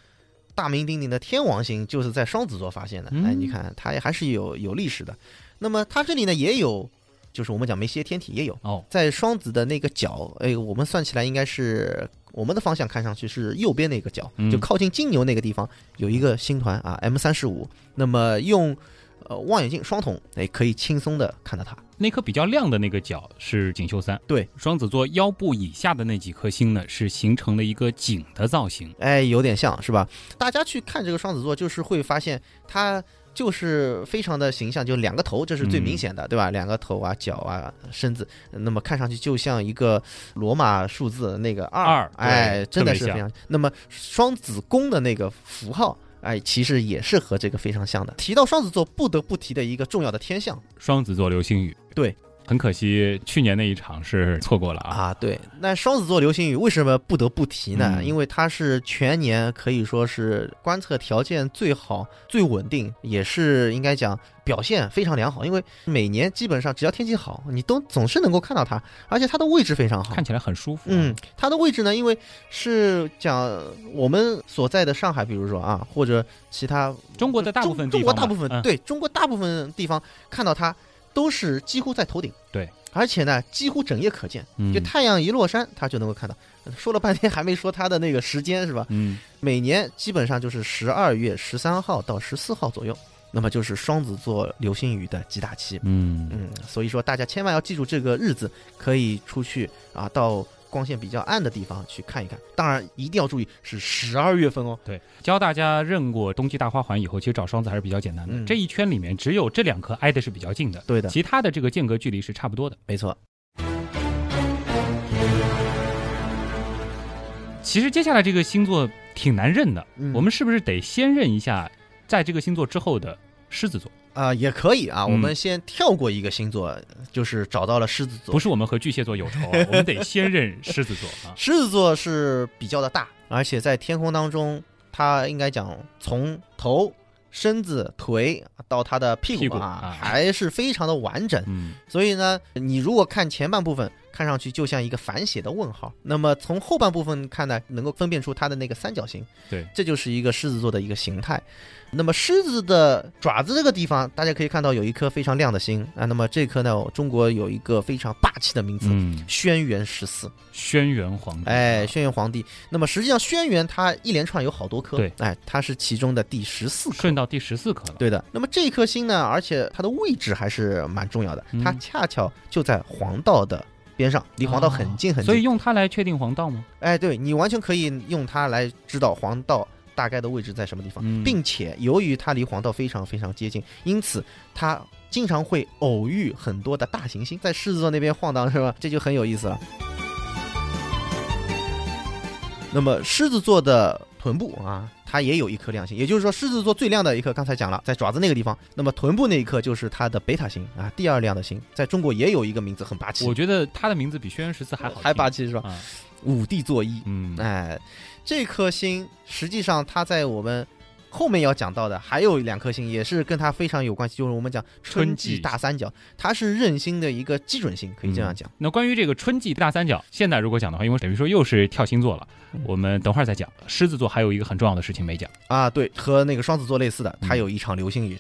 大名鼎鼎的天王星就是在双子座发现的。嗯哎，你看它也还是有有历史的。那么它这里呢也有，就是我们讲梅西天体也有，哦，在双子的那个角，哎，我们算起来应该是我们的方向看上去是右边那个角，嗯就靠近金牛那个地方有一个星团啊，M 三十五。那么用呃望远镜双筒，哎，可以轻松的看到它。那颗比较亮的那个角是锦绣三。对，双子座腰部以下的那几颗星呢，是形成了一个井的造型。哎，有点像是吧？大家去看这个双子座，就是会发现它就是非常的形象，就两个头，这是最明显的，对吧？两个头啊、脚啊、身子，那么看上去就像一个罗马数字那个二，二对哎，真的是特别非常。那么双子宫的那个符号。哎，其实也是和这个非常像的。提到双子座，不得不提的一个重要的天象双子座流星雨。对，很可惜去年那一场是错过了啊。啊，对。那双子座流星雨为什么不得不提呢？嗯因为它是全年可以说是观测条件最好、最稳定，也是应该讲表现非常良好。因为每年基本上只要天气好，你都总是能够看到它，而且它的位置非常好看。起来很舒服、啊。嗯，它的位置呢，因为是讲我们所在的上海，比如说啊，或者其他中国的大部分中国大部分、嗯、对中国大部分地方看到它都是几乎在头顶，对，而且呢几乎整夜可见，嗯就太阳一落山，它就能够看到。说了半天还没说它的那个时间是吧？嗯，每年基本上就是十二月十三号到十四号左右，那么就是双子座流星雨的极大期。嗯嗯，所以说大家千万要记住这个日子，可以出去啊，到光线比较暗的地方去看一看。当然一定要注意是十二月份哦。对，教大家认过冬季大花环以后，其实找双子还是比较简单的。嗯这一圈里面只有这两颗挨的是比较近的，对的，其他的这个间隔距离是差不多的。没错。其实接下来这个星座挺难认的，嗯我们是不是得先认一下在这个星座之后的狮子座？啊、也可以啊。嗯我们先跳过一个星座，就是找到了狮子座。不是我们和巨蟹座有仇啊，我们得先认狮子座啊。狮子座是比较的大，而且在天空当中，它应该讲从头、身子、腿到它的屁股啊还是非常的完整。嗯，所以呢，你如果看前半部分，看上去就像一个反写的问号；那么从后半部分看呢，能够分辨出它的那个三角形。对，这就是一个狮子座的一个形态。那么狮子的爪子这个地方，大家可以看到有一颗非常亮的星啊。那么这颗呢，中国有一个非常霸气的名字。嗯，轩辕十四，轩辕皇帝，哎，轩辕皇帝。那么实际上，轩辕它一连串有好多颗，对，哎，它是其中的第十四颗。顺到第十四颗了。对的，那么这颗星呢，而且它的位置还是蛮重要的，嗯它恰巧就在黄道的边上，离黄道很近很近。所以用它来确定黄道吗？哎，对你完全可以用它来知道黄道大概的位置在什么地方，嗯并且由于它离黄道非常非常接近，因此它经常会偶遇很多的大行星在狮子座那边晃荡，是吧？这就很有意思了。那么狮子座的臀部啊，它也有一颗亮星，也就是说，狮子座最亮的一颗，刚才讲了，在爪子那个地方。那么臀部那一颗就是它的贝塔星啊，第二亮的星，在中国也有一个名字很霸气，我觉得它的名字比轩辕十四还好，还霸气是吧？啊，五帝作一，嗯，哎，这颗星实际上它在我们后面要讲到的还有两颗星，也是跟它非常有关系，就是我们讲春春季季大三角，它是任星的一个基准星，可以这样讲。那关于这个春季大三角，现在如果讲的话，因为等于说又是跳星座了，嗯我们等会儿再讲。狮子座还有一个很重要的事情没讲，啊，对，和那个双子座类似的，它嗯有一场流星雨。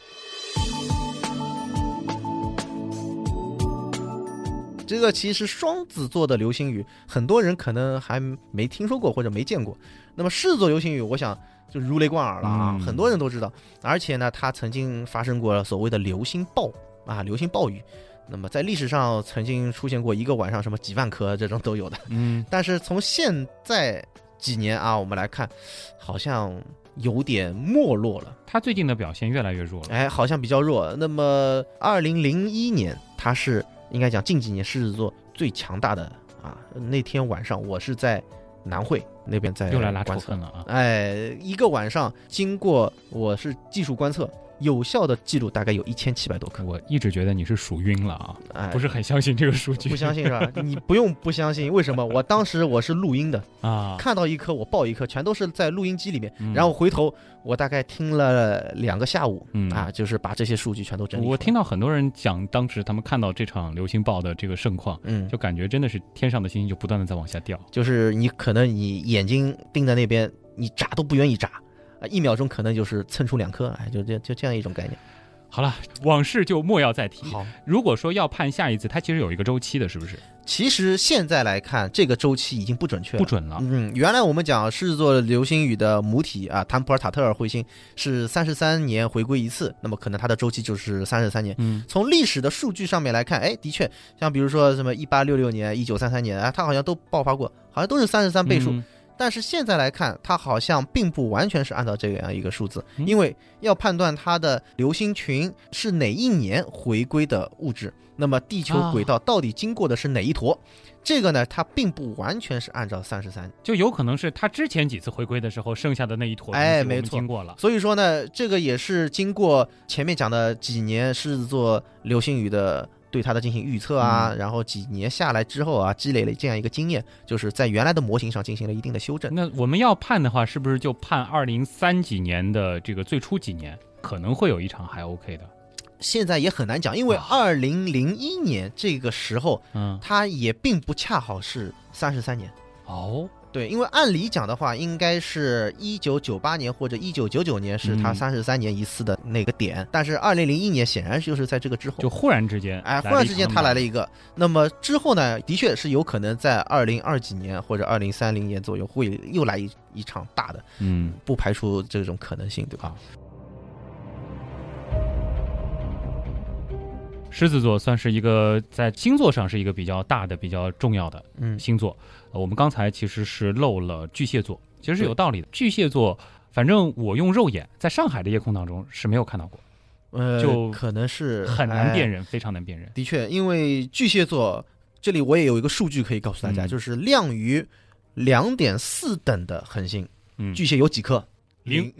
这个其实双子座的流星雨，很多人可能还没听说过或者没见过。那么狮子座流星雨，我想就如雷贯耳了啊，嗯很多人都知道。而且呢，它曾经发生过所谓的流星暴啊，流星暴雨。那么在历史上曾经出现过一个晚上什么几万颗这种都有的。嗯，但是从现在几年啊，我们来看，好像有点没落了。他最近的表现越来越弱了。哎，好像比较弱。那么，二零零一年，它是应该讲近几年狮子座最强大的啊。那天晚上，我是在南汇那边在又来拉仇观测恨了啊！哎，一个晚上，经过我是技术观测，有效的记录大概有一千七百多颗。我一直觉得你是数晕了啊，哎，不是很相信这个数据。不相信是吧？你不用不相信，为什么？我当时我是录音的，啊，看到一颗我报一颗，全都是在录音机里面。嗯然后回头我大概听了两个下午，嗯啊，就是把这些数据全都整理。我听到很多人讲，当时他们看到这场流星暴的这个盛况，嗯，就感觉真的是天上的星星就不断的在往下掉。就是你可能你眼睛盯在那边，你眨都不愿意眨，啊，一秒钟可能就是蹭出两颗，哎，就这就这样一种概念。好了，往事就莫要再提。好，如果说要判下一次，它其实有一个周期的，是不是？其实现在来看，这个周期已经不准确了。不准了。嗯，原来我们讲狮子座流星雨的母体啊，坦普尔塔特尔彗星是三十三年回归一次，那么可能它的周期就是三十三年。嗯，从历史的数据上面来看，哎，的确，像比如说什么一八六六年、一九三三年啊，它好像都爆发过，好像都是三十三倍数。嗯但是现在来看，它好像并不完全是按照这样一个数字，嗯因为要判断它的流星群是哪一年回归的物质，那么地球啊轨道到底经过的是哪一坨？这个呢，它并不完全是按照三十三。就有可能是它之前几次回归的时候剩下的那一坨哎没错经过了。所以说呢，这个也是经过前面讲的几年狮子座流星雨的对它的进行预测啊，嗯然后几年下来之后啊，积累了这样一个经验，就是在原来的模型上进行了一定的修正。那我们要判的话，是不是就判二零三几年的这个最初几年可能会有一场还 OK 的？现在也很难讲，因为啊二零零一年这个时候，嗯，它也并不恰好是三十三年。哦，对，因为按理讲的话，应该是一九九八年或者一九九九年是它嗯。三十三年一次的那个点，但是二零零一年显然就是在这个之后，就忽然之间，哎，忽然之间他来了一一个，那么之后呢，的确是有可能在二零二几年或者二零三零年左右会又来一一场大的，嗯，不排除这种可能性，对吧？狮子座算是一个在星座上是一个比较大的、比较重要的嗯，星座。呃我们刚才其实是漏了巨蟹座，其实是有道理的。巨蟹座，反正我用肉眼在上海的夜空当中是没有看到过，呃，就可能是很难辨认。认，非常难辨认。的确，因为巨蟹座这里我也有一个数据可以告诉大家，嗯就是亮于两点四等的恒星，嗯，巨蟹有几颗？零，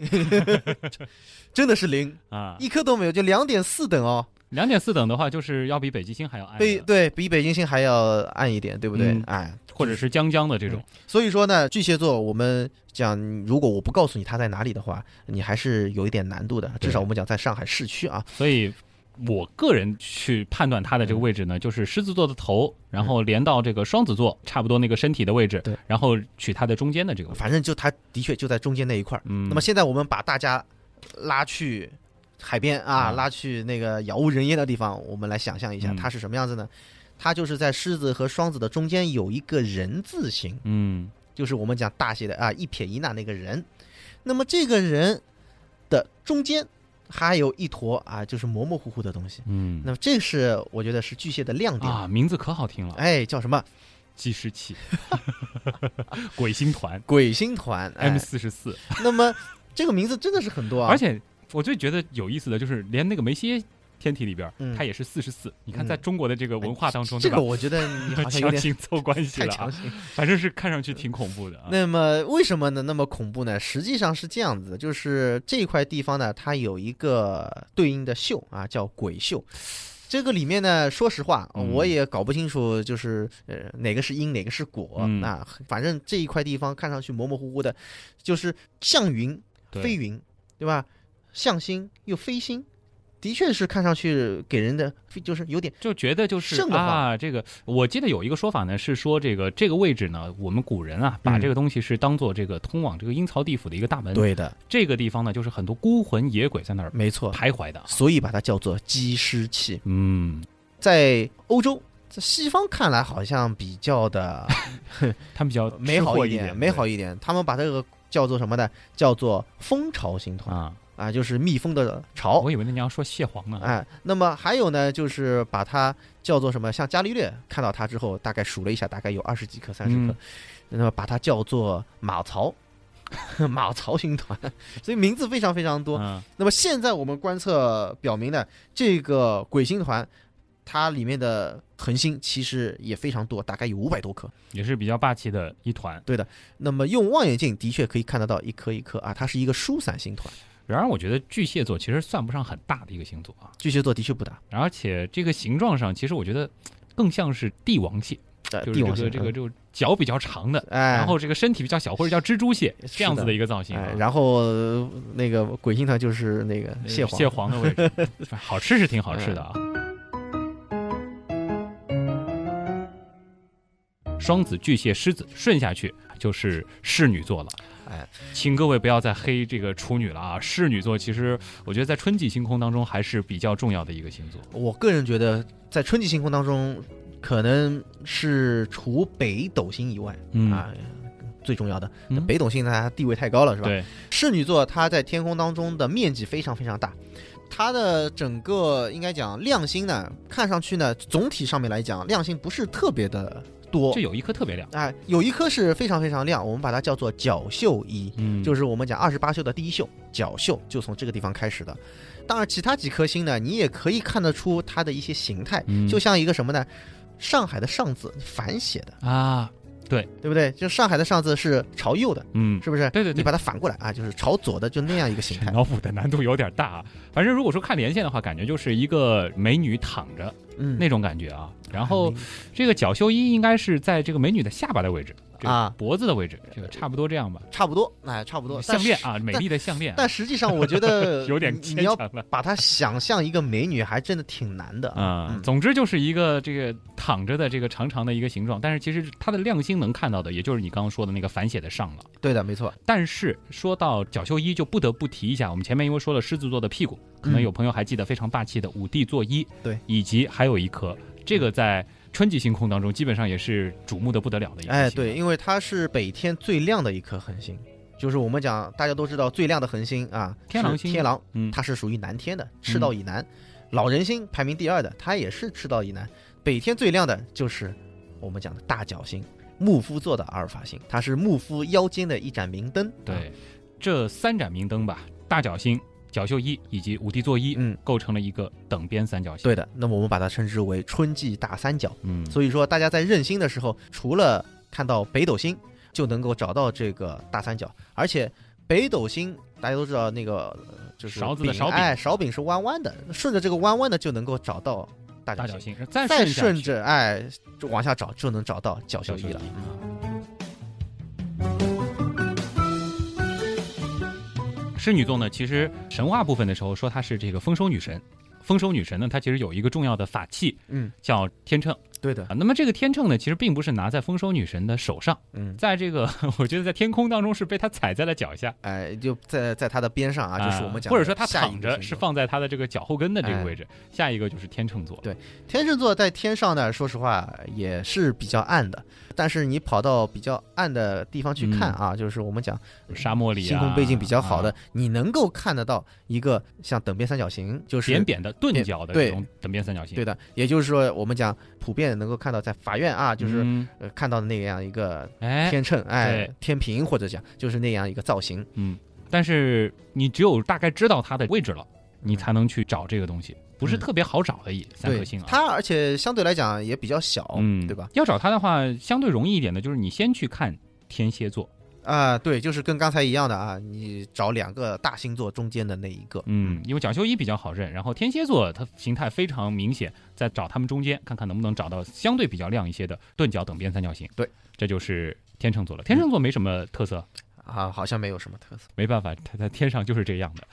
真的是零，啊，一颗都没有，就两点四等哦。两点四等的话，就是要比北极星还要暗的，比对比北极星还要暗一点，对不对？嗯哎，或者是将将的这种。所以说呢，巨蟹座我们讲，如果我不告诉你它在哪里的话，你还是有一点难度的。至少我们讲在上海市区啊，所以我个人去判断它的这个位置呢，就是狮子座的头，然后连到这个双子座，差不多那个身体的位置，对，然后取它的中间的这个位置。反正就它的确就在中间那一块儿。嗯，那么现在我们把大家拉去海边啊，啊拉去那个杳无人烟的地方，我们来想象一下嗯它是什么样子呢？它就是在狮子和双子的中间有一个人字形，嗯就是我们讲大写的啊一撇一捺那个人。那么这个人的中间还有一坨啊，就是模模糊糊的东西。嗯那么这是我觉得是巨蟹的亮点。啊，名字可好听了，哎，叫什么？计时器，鬼星团鬼星团。哎 M 四十四，那么这个名字真的是很多啊，而且我最觉得有意思的就是，连那个梅西天体里边儿，嗯它也是四十四。你看，嗯在中国的这个文化当中，这个？我觉得你好像有强点行凑关系了啊，太强行。反正是看上去挺恐怖的啊。那么为什么呢？那么恐怖呢？实际上是这样子的，就是这块地方呢，它有一个对应的秀啊，叫鬼秀。这个里面呢，说实话，嗯我也搞不清楚，就是呃哪个是因，哪个是果。嗯那反正这一块地方看上去模模糊糊的，就是像云对非云，对吧？像星又飞星，的确是看上去给人的就是有点就觉得就是啊，这个我记得有一个说法呢，是说这个这个位置呢，我们古人啊，把嗯这个东西是当做这个通往这个阴曹地府的一个大门。，对的，这个地方呢，就是很多孤魂野鬼在那儿没错，徘徊的啊。所以把它叫做积尸气。嗯，在欧洲，在西方看来好像比较的 他们比较 美好一点，美好一点。他们把这个叫做什么呢？叫做蜂巢星团啊。啊，就是蜜蜂的巢我。以为那你要说蟹黄呢。哎，那么还有呢，就是把它叫做什么？像伽利略看到它之后，大概数了一下，大概有二十几颗、三十颗嗯，那么把它叫做马槽，马槽星团，所以名字非常非常多。嗯，那么现在我们观测表明呢，这个鬼星团它里面的恒星其实也非常多，大概有五百多颗。也是比较霸气的一团。对的那么用望远镜的确可以看得到一颗一颗啊，它是一个疏散星团。然而，我觉得巨蟹座其实算不上很大的一个星座啊，巨蟹座的确不大，而且这个形状上，其实我觉得更像是帝王蟹，呃，就是这个这个这个脚比较长的，哎，然后这个身体比较小，或者叫蜘蛛蟹这样子的一个造型。然后呃那个鬼星团就是那个蟹黄，蟹黄的位置，好吃是挺好吃的啊。双子、巨蟹、狮子顺下去就是侍女座了。哎，请各位不要再黑这个处女了啊！侍女座其实我觉得在春季星空当中还是比较重要的一个星座。我个人觉得在春季星空当中，可能是除北斗星以外、嗯啊。最重要的，嗯北斗星呢，它地位太高了，是吧？对，侍女座它在天空当中的面积非常非常大，它的整个应该讲亮星呢，看上去呢，总体上面来讲亮星不是特别的多这，有一颗特别亮。哎，有一颗是非常非常亮，我们把它叫做角宿一，嗯就是我们讲二十八宿的第一宿，角宿就从这个地方开始的。当然，其他几颗星呢，你也可以看得出它的一些形态，嗯就像一个什么呢？上海的上字反写的，啊，对对不对？就上海的上字是朝右的，嗯，是不是？对对对你把它反过来啊，就是朝左的，就那样一个形态。脑补的难度有点大啊。反正如果说看连线的话，感觉就是一个美女躺着嗯，那种感觉啊。然后这个角绣衣应该是在这个美女的下巴的位置，这个啊脖子的位置，这个差不多这样吧。差不多，哎，差不多。项链啊，美丽的项链啊，但实际上我觉得 有点你你要牵强了。把它想象一个美女，还真的挺难的啊、嗯总之就是一个这个躺着的这个长长的一个形状，但是其实它的亮星能看到的，也就是你刚刚说的那个反写的上了。对的，没错。但是说到角秀一，就不得不提一下，我们前面因为说了狮子座的屁股，可能嗯有朋友还记得非常霸气的五帝座一，对，以及还有一颗，这个在春季星空当中基本上也是瞩目的不得了的一颗星。哎，对，，因为它是北天最亮的一颗恒星，就是我们讲大家都知道最亮的恒星啊，天狼星天狼，嗯它是属于南天的，赤道以南。老人星排名第二的，它也是赤道以南。北天最亮的就是我们讲的大角星，木夫座的阿尔法星，它是木夫腰间的一盏明灯。啊对，这三盏明灯吧，大角星、角宿一以及五帝座一，嗯，构成了一个等边三角形。对的。那么我们把它称之为春季大三角。嗯，所以说，大家在认星的时候，除了看到北斗星，就能够找到这个大三角，而且北斗星大家都知道那个呃就是勺子的勺柄哎，勺柄是弯弯的，顺着这个弯弯的就能够找到大角星，大角星，再再顺着哎就往下找就能找到角宿一了。嗯狮女座呢，其实神话部分的时候说她是这个丰收女神。丰收女神呢，她其实有一个重要的法器嗯，叫天秤对的啊。，那么这个天秤呢，其实并不是拿在丰收女神的手上，嗯，在这个我觉得在天空当中是被她踩在了脚下哎，就在在她的边上啊，就是我们讲的或者说她躺着是放在她的这个脚后跟的这个哎位置。下一个就是天秤座，对天秤座在天上呢，说实话也是比较暗的，但是你跑到比较暗的地方去看啊，就是我们讲沙漠里啊，星空背景比较好的，啊你能够看得到一个像等边三角形，就是扁扁的钝角的这种等边三角形。对的，也就是说我们讲普遍能够看到在法院啊，就是、嗯呃看到的那样一个哎，天秤，哎对，天平或者讲就是那样一个造型。嗯，但是你只有大概知道它的位置了，你才能去找这个东西，不是特别好找的，也三颗星啊。它而且相对来讲也比较小，嗯，对吧？？要找它的话，相对容易一点的就是你先去看天蝎座，啊、对，就是跟刚才一样的啊，你找两个大星座中间的那一个，嗯，因为蒋修一比较好认，然后天蝎座它形态非常明显，在找它们中间看看能不能找到相对比较亮一些的钝角等边三角形。对，这就是天秤座了。天秤座没什么特色，啊，好像没有什么特色。没办法，它在天上就是这样的。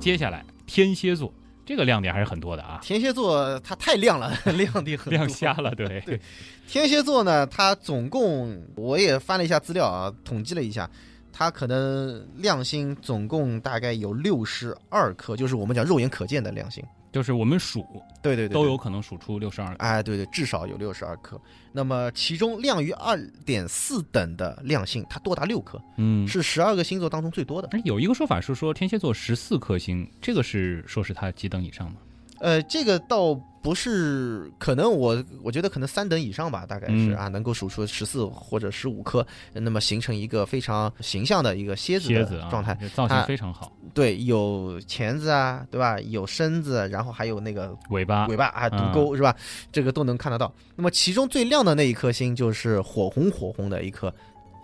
接下来天蝎座这个亮点还是很多的啊，天蝎座它太亮了，亮的很亮瞎了，对。对天蝎座呢，它总共我也翻了一下资料啊，统计了一下，它可能亮星总共大概有六十二颗，就是我们讲肉眼可见的亮星。就是我们数对对对，都有可能数出六十二个。哎，对对，至少有六十二颗。那么其中亮于二点四等的亮星，它多达六颗，嗯，是十二个星座当中最多的。而有一个说法是说天蝎座十四颗星，这个是说是它几等以上吗？呃，这个倒不是，可能我我觉得可能三等以上吧，大概是、嗯啊，能够数出十四或者十五颗，那么形成一个非常形象的一个蝎子的状态。这造型非常好，对，有钳子啊，对吧？有身子，然后还有那个尾巴尾巴啊，嗯毒钩、是吧？这个都能看得到。那么其中最亮的那一颗星就是火红火红的一颗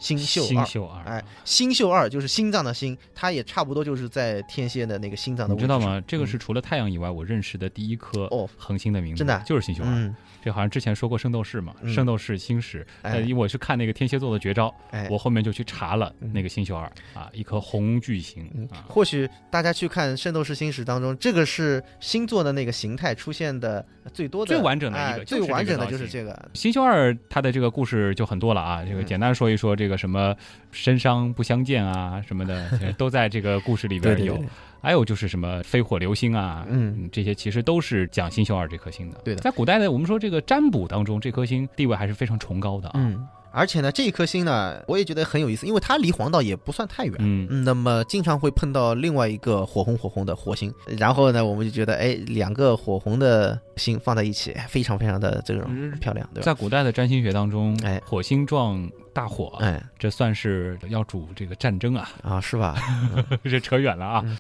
星宿二。哎，星宿二就是心脏的心，它也差不多就是在天蝎的那个心脏的位置。你知道吗？这个是除了太阳以外，我认识的第一颗哦。恒星的名字，真的啊？就是星宿二。嗯，这好像之前说过圣斗士嘛，嗯。圣斗士星矢。哎。呃，因为我去看那个天蝎座的绝招，哎，我后面就去查了嗯。那个星宿二啊，一颗红巨星嗯。啊，或许大家去看《圣斗士星矢》当中，这个是星座的那个形态出现的最多的、最完整的一个最完整的就是这个。星宿二它的这个故事就很多了啊，这个嗯。简单说一说，这个什么身伤不相见啊什么的，都在这个故事里边 有。还有就是什么飞火流星啊，嗯这些其实都是讲星宿二这颗星的。对的在古代的我们说这个占卜当中，这颗星地位还是非常崇高的啊。嗯，而且呢，这一颗星呢，我也觉得很有意思，因为它离黄道也不算太远。嗯，嗯，那么经常会碰到另外一个火红火红的火星，然后呢，我们就觉得，哎，两个火红的星放在一起，哎非常非常的这种嗯漂亮，对吧？在古代的占星学当中，哎火星撞大火，哎这算是要主这个战争啊，啊，是吧？这扯远了啊。嗯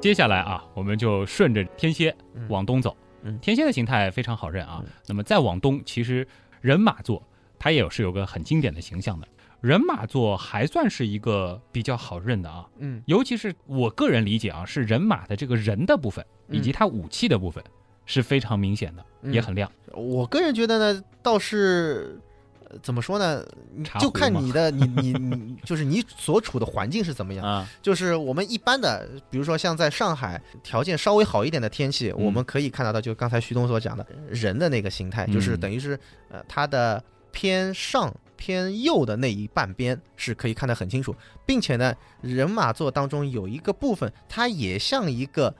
接下来啊，我们就顺着天蝎嗯往东走。嗯天蝎的形态非常好认啊嗯。那么再往东，其实人马座它也有是有个很经典的形象的。人马座还算是一个比较好认的啊，嗯尤其是我个人理解啊，是人马的这个人的部分嗯以及它武器的部分是非常明显的，嗯也很亮。我个人觉得呢，倒是。呃怎么说呢？你就看你的，你你你，就是你所处的环境是怎么样。啊，就是我们一般的，比如说像在上海条件稍微好一点的天气，嗯我们可以看得到，就刚才徐东所讲的人的那个形态，就是嗯等于是呃它的偏上偏右的那一半边是可以看得很清楚，并且呢，人马座当中有一个部分，它也像一个。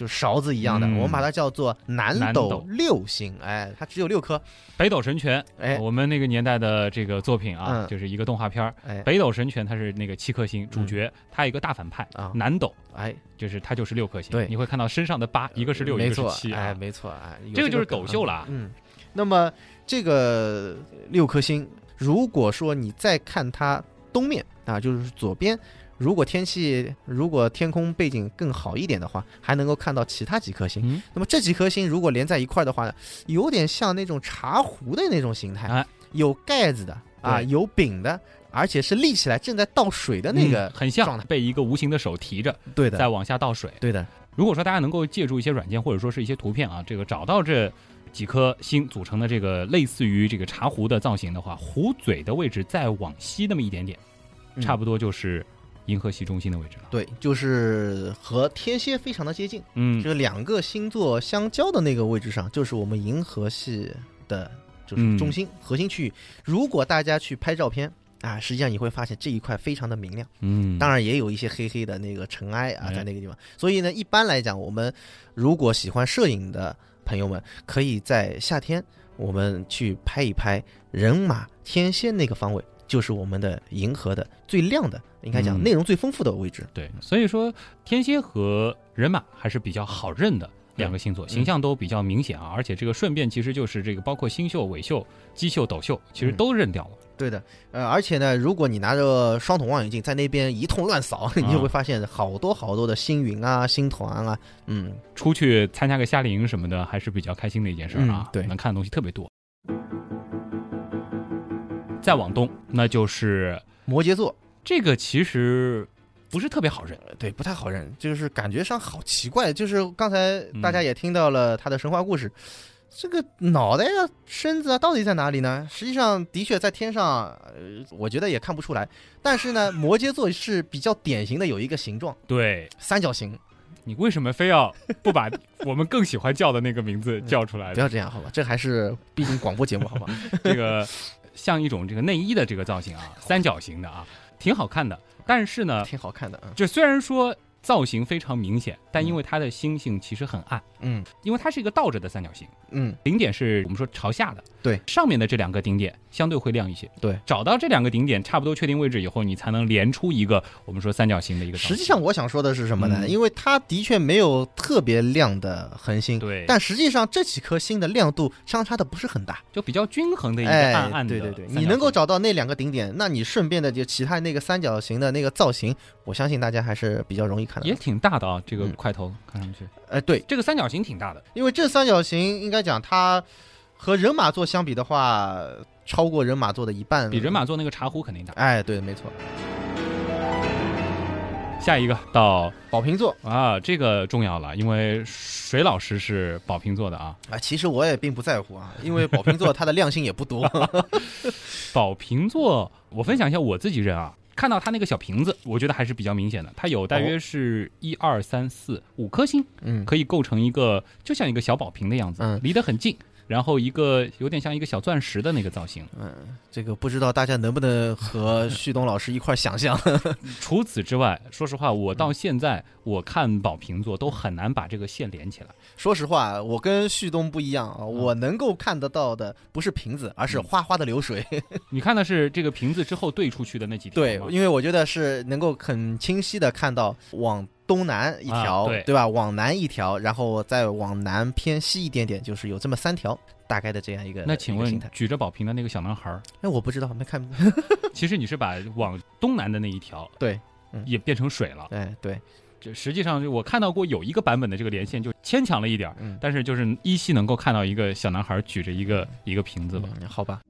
就是勺子一样的，嗯。我们把它叫做南斗南斗。六星，哎，它只有六颗，北斗神拳，哎。我们那个年代的这个作品啊，嗯。就是一个动画片儿。哎。北斗神拳它是那个七颗星，主角它有一个大反派啊。南斗，哎，就是它就是六颗星。对。你会看到身上的八，一个是六，一个是七哎，啊。没错，哎，有这个就是梗斗秀了。啊嗯，那么这个六颗星，如果说你再看它东面啊，就是左边，如果天气如果天空背景更好一点的话，还能够看到其他几颗星。嗯，那么这几颗星如果连在一块儿的话呢，有点像那种茶壶的那种形态，啊有盖子的啊，有柄的，而且是立起来正在倒水的那个嗯很。像被一个无形的手提着，对的，在往下倒水。对的，如果说大家能够借助一些软件或者说是一些图片啊，这个找到这几颗星组成的这个类似于这个茶壶的造型的话，壶嘴的位置再往西那么一点点，嗯差不多就是银河系中心的位置了。对，就是和天蝎非常的接近。嗯，就是两个星座相交的那个位置上，就是我们银河系的，就是中心、核心区域。如果大家去拍照片啊，实际上你会发现这一块非常的明亮，嗯，当然也有一些黑黑的那个尘埃啊哎在那个地方。所以呢，一般来讲，我们如果喜欢摄影的朋友们，可以在夏天我们去拍一拍人马天蝎那个方位。就是我们的银河的最亮的，应该讲嗯内容最丰富的位置。对，所以说天蝎和人马还是比较好认的。两个星座，形象都比较明显啊。而且这个顺便其实就是这个，包括星宿、尾宿、基宿、斗宿，其实都认掉了。对的，呃，而且呢，如果你拿着双筒望远镜在那边一通乱扫，你就会发现好多好多的星云啊、星团啊，嗯，出去参加个夏令营什么的，还是比较开心的一件事啊。对，能看的东西特别多。再往东，那就是摩羯座。这个其实不是特别好认，对，不太好认，就是感觉上好奇怪。就是刚才大家也听到了他的神话故事。这个脑袋啊、身子啊，到底在哪里呢？实际上，的确在天上，呃，我觉得也看不出来。但是呢，摩羯座是比较典型的有一个形状，对，三角形。你为什么非要不把我们更喜欢叫的那个名字叫出来？不要这样，好吧？这还是毕竟广播节目，好吧？这个像一种这个内衣的这个造型啊，三角形的啊，挺好看的。但是呢，挺好看的啊。就虽然说。造型非常明显，但因为它的星星其实很暗，嗯，因为它是一个倒着的三角形，嗯，顶点是我们说朝下的，对，上面的这两个顶点相对会亮一些，对，找到这两个顶点差不多确定位置以后，你才能连出一个我们说三角形的一个。实际上我想说的是什么呢？因为它的确没有特别亮的恒星，对，但实际上这几颗星的亮度相差的不是很大，就比较均衡的一个暗暗的。对对对，你能够找到那两个顶点，那你顺便的就其他那个三角形的那个造型，我相信大家还是比较容易看到，也挺大的。啊，这个块头看上去，哎，对，这个三角形挺大的，因为这三角形应该讲它和人马座相比的话，超过人马座的一半，比人马座那个茶壶肯定大。哎，对，没错。下一个到宝瓶座啊，这个重要了，因为水老师是宝瓶座的啊。啊，其实我也并不在乎啊，因为宝瓶座它的量性也不多。宝瓶座，我分享一下我自己认啊。看到它那个小瓶子，我觉得还是比较明显的。它有大约是一二三四五颗星，嗯，可以构成一个就像一个小宝瓶的样子，嗯，离得很近。然后一个有点像一个小钻石的那个造型，嗯，这个不知道大家能不能和旭东老师一块想象。除此之外，说实话，我到现在我看宝瓶座都很难把这个线连起来。说实话，我跟旭东不一样啊，我能够看得到的不是瓶子，而是哗哗的流水。你看的是这个瓶子之后对出去的那几条对，因为我觉得是能够很清晰的看到往。东南一条，对吧？往南一条，然后再往南偏西一点点，就是有这么三条大概的这样一个。那请问举着宝瓶的那个小男孩儿？哎，我不知道，没看。其实你是把往东南的那一条，对，也变成水了。哎，对。这实际上我看到过有一个版本的这个连线就牵强了一点，嗯，但是就是依稀能够看到一个小男孩举着一个一个瓶子吧？好吧。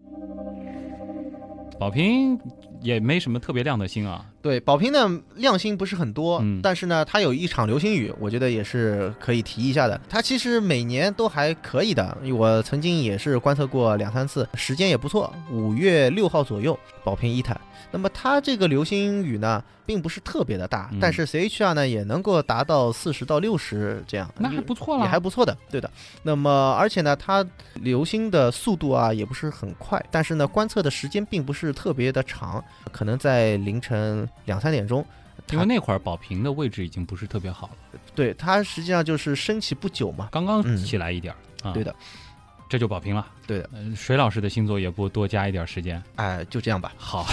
宝瓶也没什么特别亮的星啊。对，宝瓶的亮星不是很多，嗯但是呢，它有一场流星雨，我觉得也是可以提一下的。它其实每年都还可以的，我曾经也是观测过两三次，时间也不错。五月六号左右，宝瓶一塔。那么它这个流星雨呢，并不是特别的大，但是 CHR 呢也能够达到四十到六十这样，那还不错了，也还不错的，对的。那么而且呢，它流星的速度啊也不是很快，但是呢观测的时间并不是特别的长，可能在凌晨两三点钟，因为那会儿宝瓶的位置已经不是特别好了。对，它实际上就是升起不久嘛，刚刚起来一点啊，对的。这就保平了，对的。水老师的星座也不多加一点时间，哎，就这样吧。好，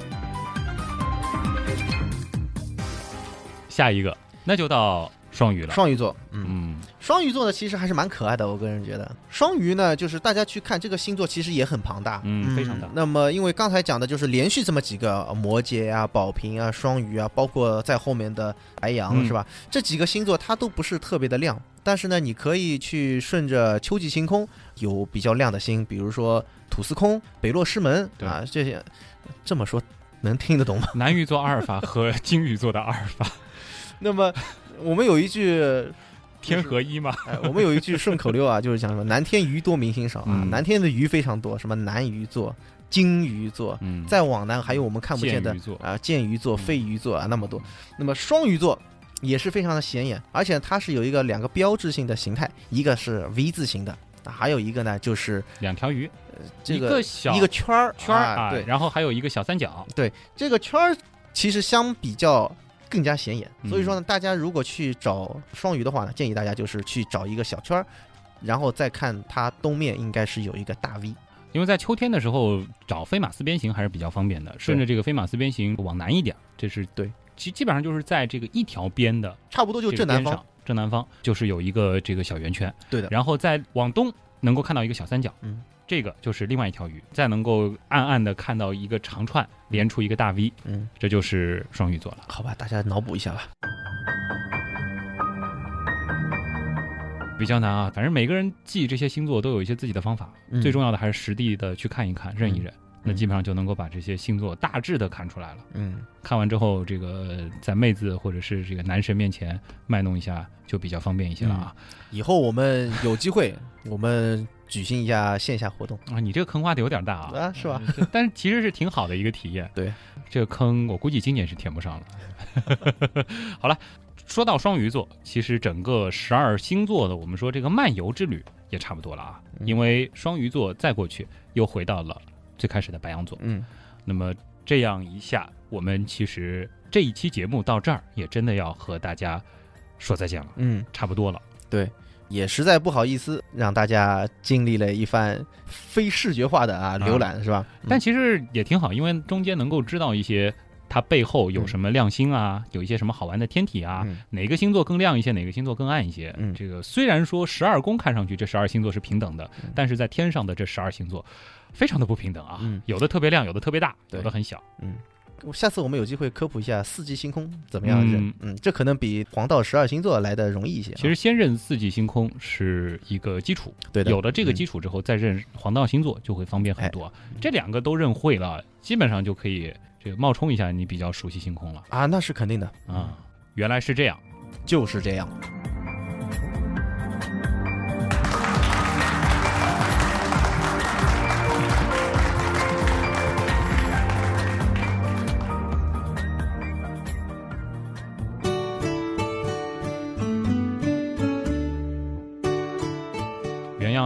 下一个那就到双鱼了。双鱼座，嗯，双鱼座呢，其实还是蛮可爱的，我个人觉得。双鱼呢，就是大家去看这个星座，其实也很庞大，嗯，非常大。那么，因为刚才讲的就是连续这么几个摩羯啊、宝瓶啊、双鱼啊，包括在后面的白羊，是吧？这几个星座它都不是特别的亮。但是呢，你可以去顺着秋季星空有比较亮的星，比如说土司空、北落师门啊这些。这么说能听得懂吗？南鱼座阿尔法和金鱼座的阿尔法。那么我们有一句天合一嘛？我们有一句顺口溜啊，就是讲什么南天鱼多明星少啊。南天的鱼非常多，什么南鱼座、金鱼座，嗯再往南还有我们看不见的啊剑鱼座、飞鱼座啊那么多。那么双鱼座。也是非常的显眼，而且它是有一个两个标志性的形态，一个是 V 字形的，还有一个呢就是两条鱼，这个小一个圈儿圈儿啊，对，然后还有一个小三角，对，这个圈儿其实相比较更加显眼，所以说呢，大家如果去找双鱼的话呢，建议大家就是去找一个小圈儿，然后再看它东面应该是有一个大 V，因为在秋天的时候找飞马四边形还是比较方便的，顺着这个飞马四边形往南一点，这是对。基基本上就是在这个一条边的，差不多就正南方，正南方就是有一个这个小圆圈，对的，然后再往东能够看到一个小三角，嗯，这个就是另外一条鱼，再能够暗暗的看到一个长串连出一个大 V，嗯，这就是双鱼座了。好吧，大家脑补一下吧。比较难啊，反正每个人记这些星座都有一些自己的方法，嗯最重要的还是实地的去看一看、认一认，那基本上就能够把这些星座大致的看出来了。嗯，看完之后，这个在妹子或者是这个男神面前卖弄一下，就比较方便一些了啊。以后我们有机会，我们举行一下线下活动啊，你这个坑挖的有点大啊，啊，是吧？嗯？但是其实是挺好的一个体验。对，这个坑我估计今年是填不上了。好了，说到双鱼座，其实整个十二星座的我们说这个漫游之旅也差不多了啊，嗯因为双鱼座再过去又回到了最开始的白羊座。嗯，那么这样一下，我们其实这一期节目到这儿也真的要和大家说再见了，嗯，差不多了。对，也实在不好意思让大家经历了一番非视觉化的啊浏览，是吧？但其实也挺好，因为中间能够知道一些它背后有什么亮星啊，有一些什么好玩的天体啊，嗯。哪个星座更亮一些，哪个星座更暗一些。嗯。这个虽然说十二宫看上去这十二星座是平等的，嗯。但是在天上的这十二星座非常的不平等啊，嗯。有的特别亮，有的特别大，有的很小。嗯，下次我们有机会科普一下四季星空怎么样认嗯。嗯，这可能比黄道十二星座来的容易一些啊。其实先认四季星空是一个基础，对的，有了这个嗯基础之后，再认黄道星座就会方便很多。这两个都认会了，基本上就可以这个冒充一下你比较熟悉星空了啊，那是肯定的啊。原来是这样，就是这样。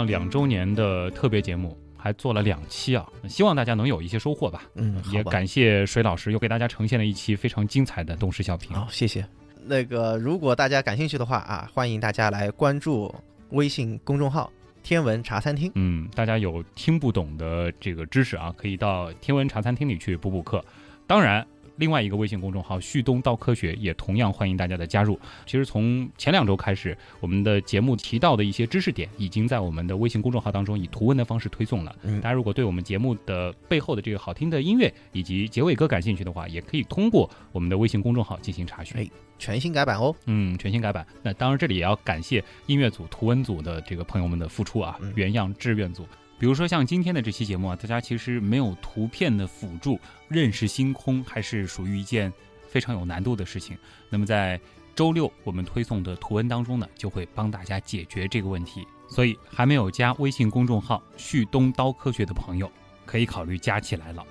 两周年的特别节目还做了两期啊，希望大家能有一些收获吧。嗯，也感谢水老师又给大家呈现了一期非常精彩的东施效颦。好，谢谢。那个，如果大家感兴趣的话啊，欢迎大家来关注微信公众号“天文茶餐厅嗯，大家有听不懂的这个知识啊，可以到天文茶餐厅里去补补课。当然，另外一个微信公众号“旭东到科学”也同样欢迎大家的加入。其实从前两周开始，我们的节目提到的一些知识点，已经在我们的微信公众号当中以图文的方式推送了。嗯大家如果对我们节目的背后的这个好听的音乐以及结尾歌感兴趣的话，也可以通过我们的微信公众号进行查询。哎”，全新改版哦。嗯，全新改版。那当然，这里也要感谢音乐组、图文组的这个朋友们的付出啊，嗯原样志愿组。比如说像今天的这期节目啊，大家其实没有图片的辅助，认识星空还是属于一件非常有难度的事情。那么在周六我们推送的图文当中呢，就会帮大家解决这个问题。所以还没有加微信公众号“旭东刀科学”的朋友，可以考虑加起来了。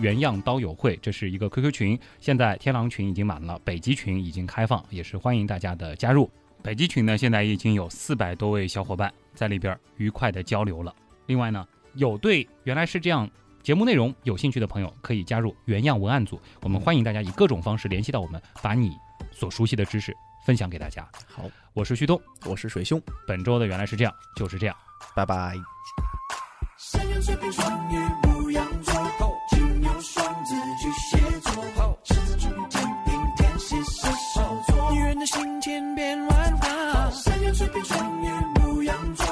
原样刀友会，这是一个 QQ 群，现在天狼群已经满了，北极群已经开放，也是欢迎大家的加入。北极群呢，现在已经有四百多位小伙伴在里边愉快的交流了。另外呢，有对原来是这样节目内容有兴趣的朋友，可以加入原样文案组，我们欢迎大家以各种方式联系到我们，把你所熟悉的知识分享给大家。好，我是旭东，我是水兄，本周的原来是这样，就是这样。拜拜。山羊、水瓶、双鱼、牧羊座，金牛、双子、巨蟹座，的心千变万化，山羊、水瓶、双鱼、牧羊座，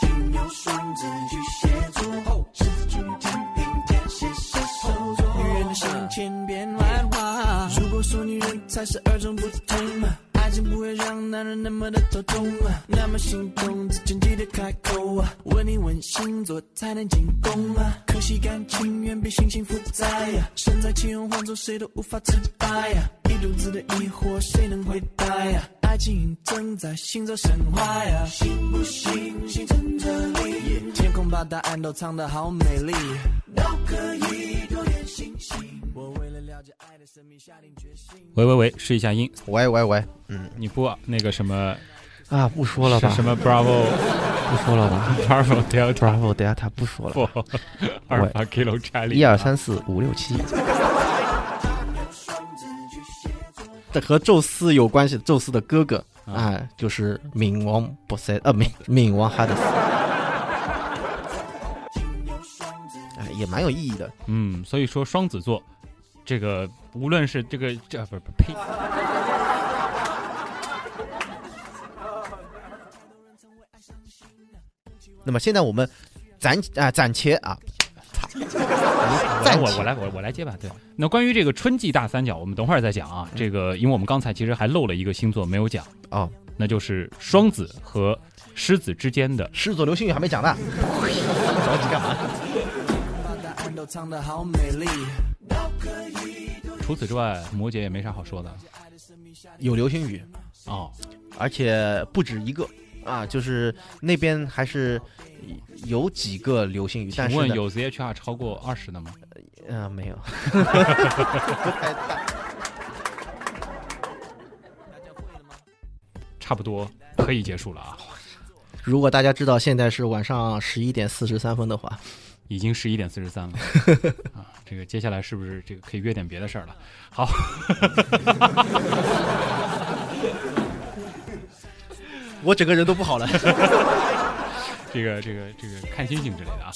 金牛、双子、巨蟹座，狮子、处女、天平、天蝎、射手座。女人的心千变万化，如果说女人才是与众不同。爱情不会让男人那么的头痛，那么心痛之前记得开口啊，问你问星座才能进攻啊。可惜感情远比星星复杂呀，身在其中换做谁都无法自拔呀，一肚子的疑惑谁能回答呀？爱情正在行走神话呀，信不信星辰这里？天空把答案都藏得好美丽，都可以多点星星。喂喂喂，试一下音，喂喂喂，嗯。你播那个什么？啊，不说了吧，什么 Bravo 不说了吧。Bravo Delta，Bravo Delta 不说了，Four 阿尔法 Kilo Charlie 一二三四五六七。这和宙斯有关系，宙斯的哥哥啊，就是冥王波塞，呃，冥冥王哈德斯，哎，也蛮有意义的。嗯，所以说双子座这个无论是这个这不是不呸，那么现在我们暂啊暂且啊，来我我来我我来接吧。对，那关于这个春季大三角，我们等会儿再讲啊。这个因为我们刚才其实还漏了一个星座没有讲，啊，那就是双子和狮子之间的狮子座流星雨还没讲呢，着急干嘛？把答案都藏得好美丽。除此之外，摩羯也没啥好说的有流星雨，哦。而且不止一个啊，就是那边还是有几个流星雨，但是问有 ZHR 超过二十的吗？呃没有，不太大。差不多可以结束了啊，如果大家知道现在是晚上十一点四十三分的话，已经十一点四十三了 啊，这个接下来是不是这个可以约点别的事儿了？好，我整个人都不好了，这个这个这个看星星之类的啊。